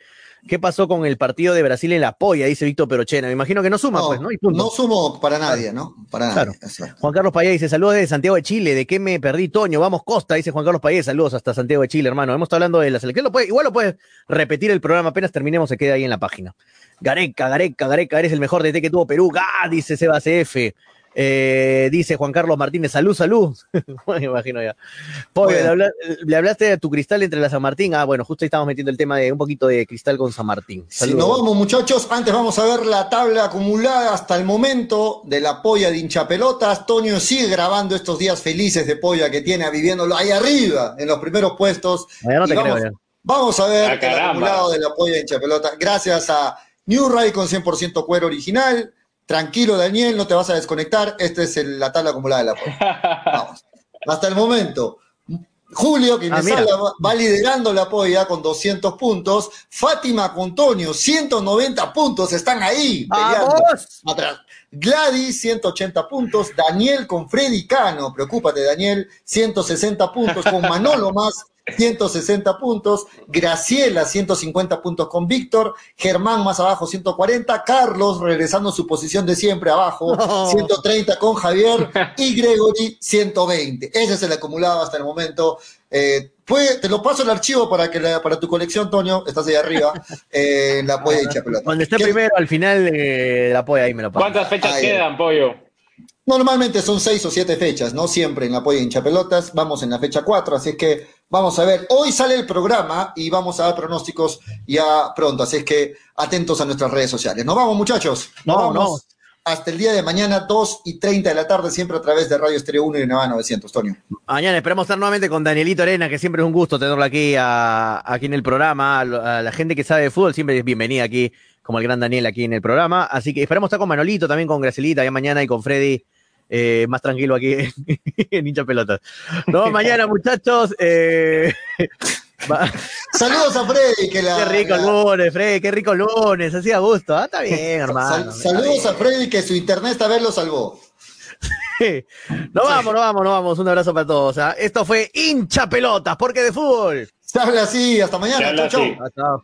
S5: ¿Qué pasó con el partido de Brasil en la polla? Dice Víctor Perochena. Me imagino que no suma,
S3: no,
S5: pues, ¿no?
S3: Y punto. No sumo para nadie, ¿no? Para
S5: claro.
S3: nadie.
S5: Juan Carlos Payá dice, saludos desde Santiago de Chile. ¿De qué me perdí, Toño? Vamos, Costa, dice Juan Carlos Payá. Saludos hasta Santiago de Chile, hermano. Hemos estado hablando de la selección. Lo puede, igual lo puedes repetir el programa, apenas terminemos, se queda ahí en la página. Gareca, Gareca, Gareca, eres el mejor DT que tuvo Perú. ¡Ah! Dice Sebas F. Eh, dice Juan Carlos Martínez, salud, salud. [LAUGHS] Me imagino ya. Pobre, bueno. le, habla, le, hablaste de tu cristal entre la San Martín. Ah, bueno, justo ahí estamos metiendo el tema de un poquito de cristal con San Martín.
S3: Si nos vamos, muchachos, antes vamos a ver la tabla acumulada hasta el momento de la polla de hinchapelotas. Toño sigue grabando estos días felices de polla que tiene, viviéndolo ahí arriba, en los primeros puestos.
S5: No te
S3: vamos,
S5: creo, ya.
S3: vamos a ver ah, el acumulado de la polla de hinchapelotas. Gracias a New Ray con 100% cuero original. Tranquilo, Daniel, no te vas a desconectar. Esta es el, la tabla acumulada de la polla. Vamos. Hasta el momento. Julio, que ah, va, liderando la polla con 200 puntos. Fátima con Tonio, 190 puntos. Están ahí peleando. Atrás. Gladys, 180 puntos. Daniel con Freddy Cano. Preocúpate, Daniel, 160 puntos. Con Manolo más, 160 puntos, Graciela 150 puntos con Víctor, Germán más abajo 140, Carlos regresando a su posición de siempre abajo oh. 130 con Javier y Gregory 120. Ese es el acumulado hasta el momento Eh, te lo paso el archivo para que para tu colección, Toño, estás ahí arriba, eh, la polla hincha pelota.
S5: Cuando esté primero, al final de la polla ahí me lo paso.
S4: ¿Cuántas fechas quedan, pollo?
S3: Normalmente son seis o siete fechas, ¿no? Siempre en la polla hincha pelotas. Vamos en la fecha cuatro, así es que vamos a ver. Hoy sale el programa y vamos a dar pronósticos ya pronto, así es que atentos a nuestras redes sociales. Nos vamos, muchachos. Nos
S5: no,
S3: vamos.
S5: No
S3: hasta el día de mañana, 2 y 30 de la tarde, siempre a través de Radio Estéreo 1 y Neva 900, Tonio.
S5: Mañana esperamos estar nuevamente con Danielito Arena, que siempre es un gusto tenerlo aquí, aquí en el programa. A la gente que sabe de fútbol siempre es bienvenida aquí, como el gran Daniel aquí en el programa. Así que esperamos estar con Manolito, también con Gracelita, ya mañana y con Freddy. Eh, más tranquilo aquí [LAUGHS] en hincha pelotas. No, [LAUGHS] mañana, muchachos. Eh, [LAUGHS] [LAUGHS]
S3: Saludos a Freddy. Que la,
S5: qué rico lunes, Freddy, qué rico lunes, así a gusto. Ah, está bien, [LAUGHS] hermano.
S3: saludos a Freddy, que su internet esta vez lo salvó.
S5: no vamos, no vamos, no vamos. Un abrazo para todos. ¿ah? Esto fue hincha pelotas, porque de fútbol.
S3: Se habla así, hasta mañana. Chau, chau.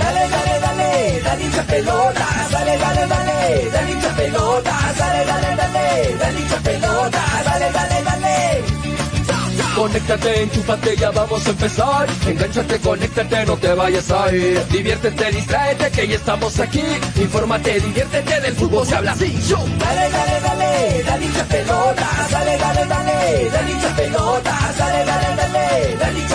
S2: Dale, dale, dale, dale hincha pelotas, dale, dale, dale, dale hincha pelotas, dale, dale, dale, dale hincha pelotas, dale, dale, dale. Conéctate, enchúfate, ya vamos a empezar. Engánchate, conéctate, no te vayas a ir. Diviértete, distráete, que ya estamos aquí. Infórmate, diviértete, del fútbol se habla así. Yo. Dale, dale, dale, dale hincha pelota. Dale, dale, dale, dale hincha pelota. Dale, dale, dale, dale hincha.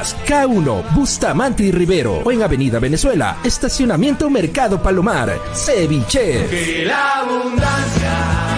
S7: K1, Bustamante y Rivero o en Avenida Venezuela, Estacionamiento Mercado Palomar. Ceviche.
S2: La abundancia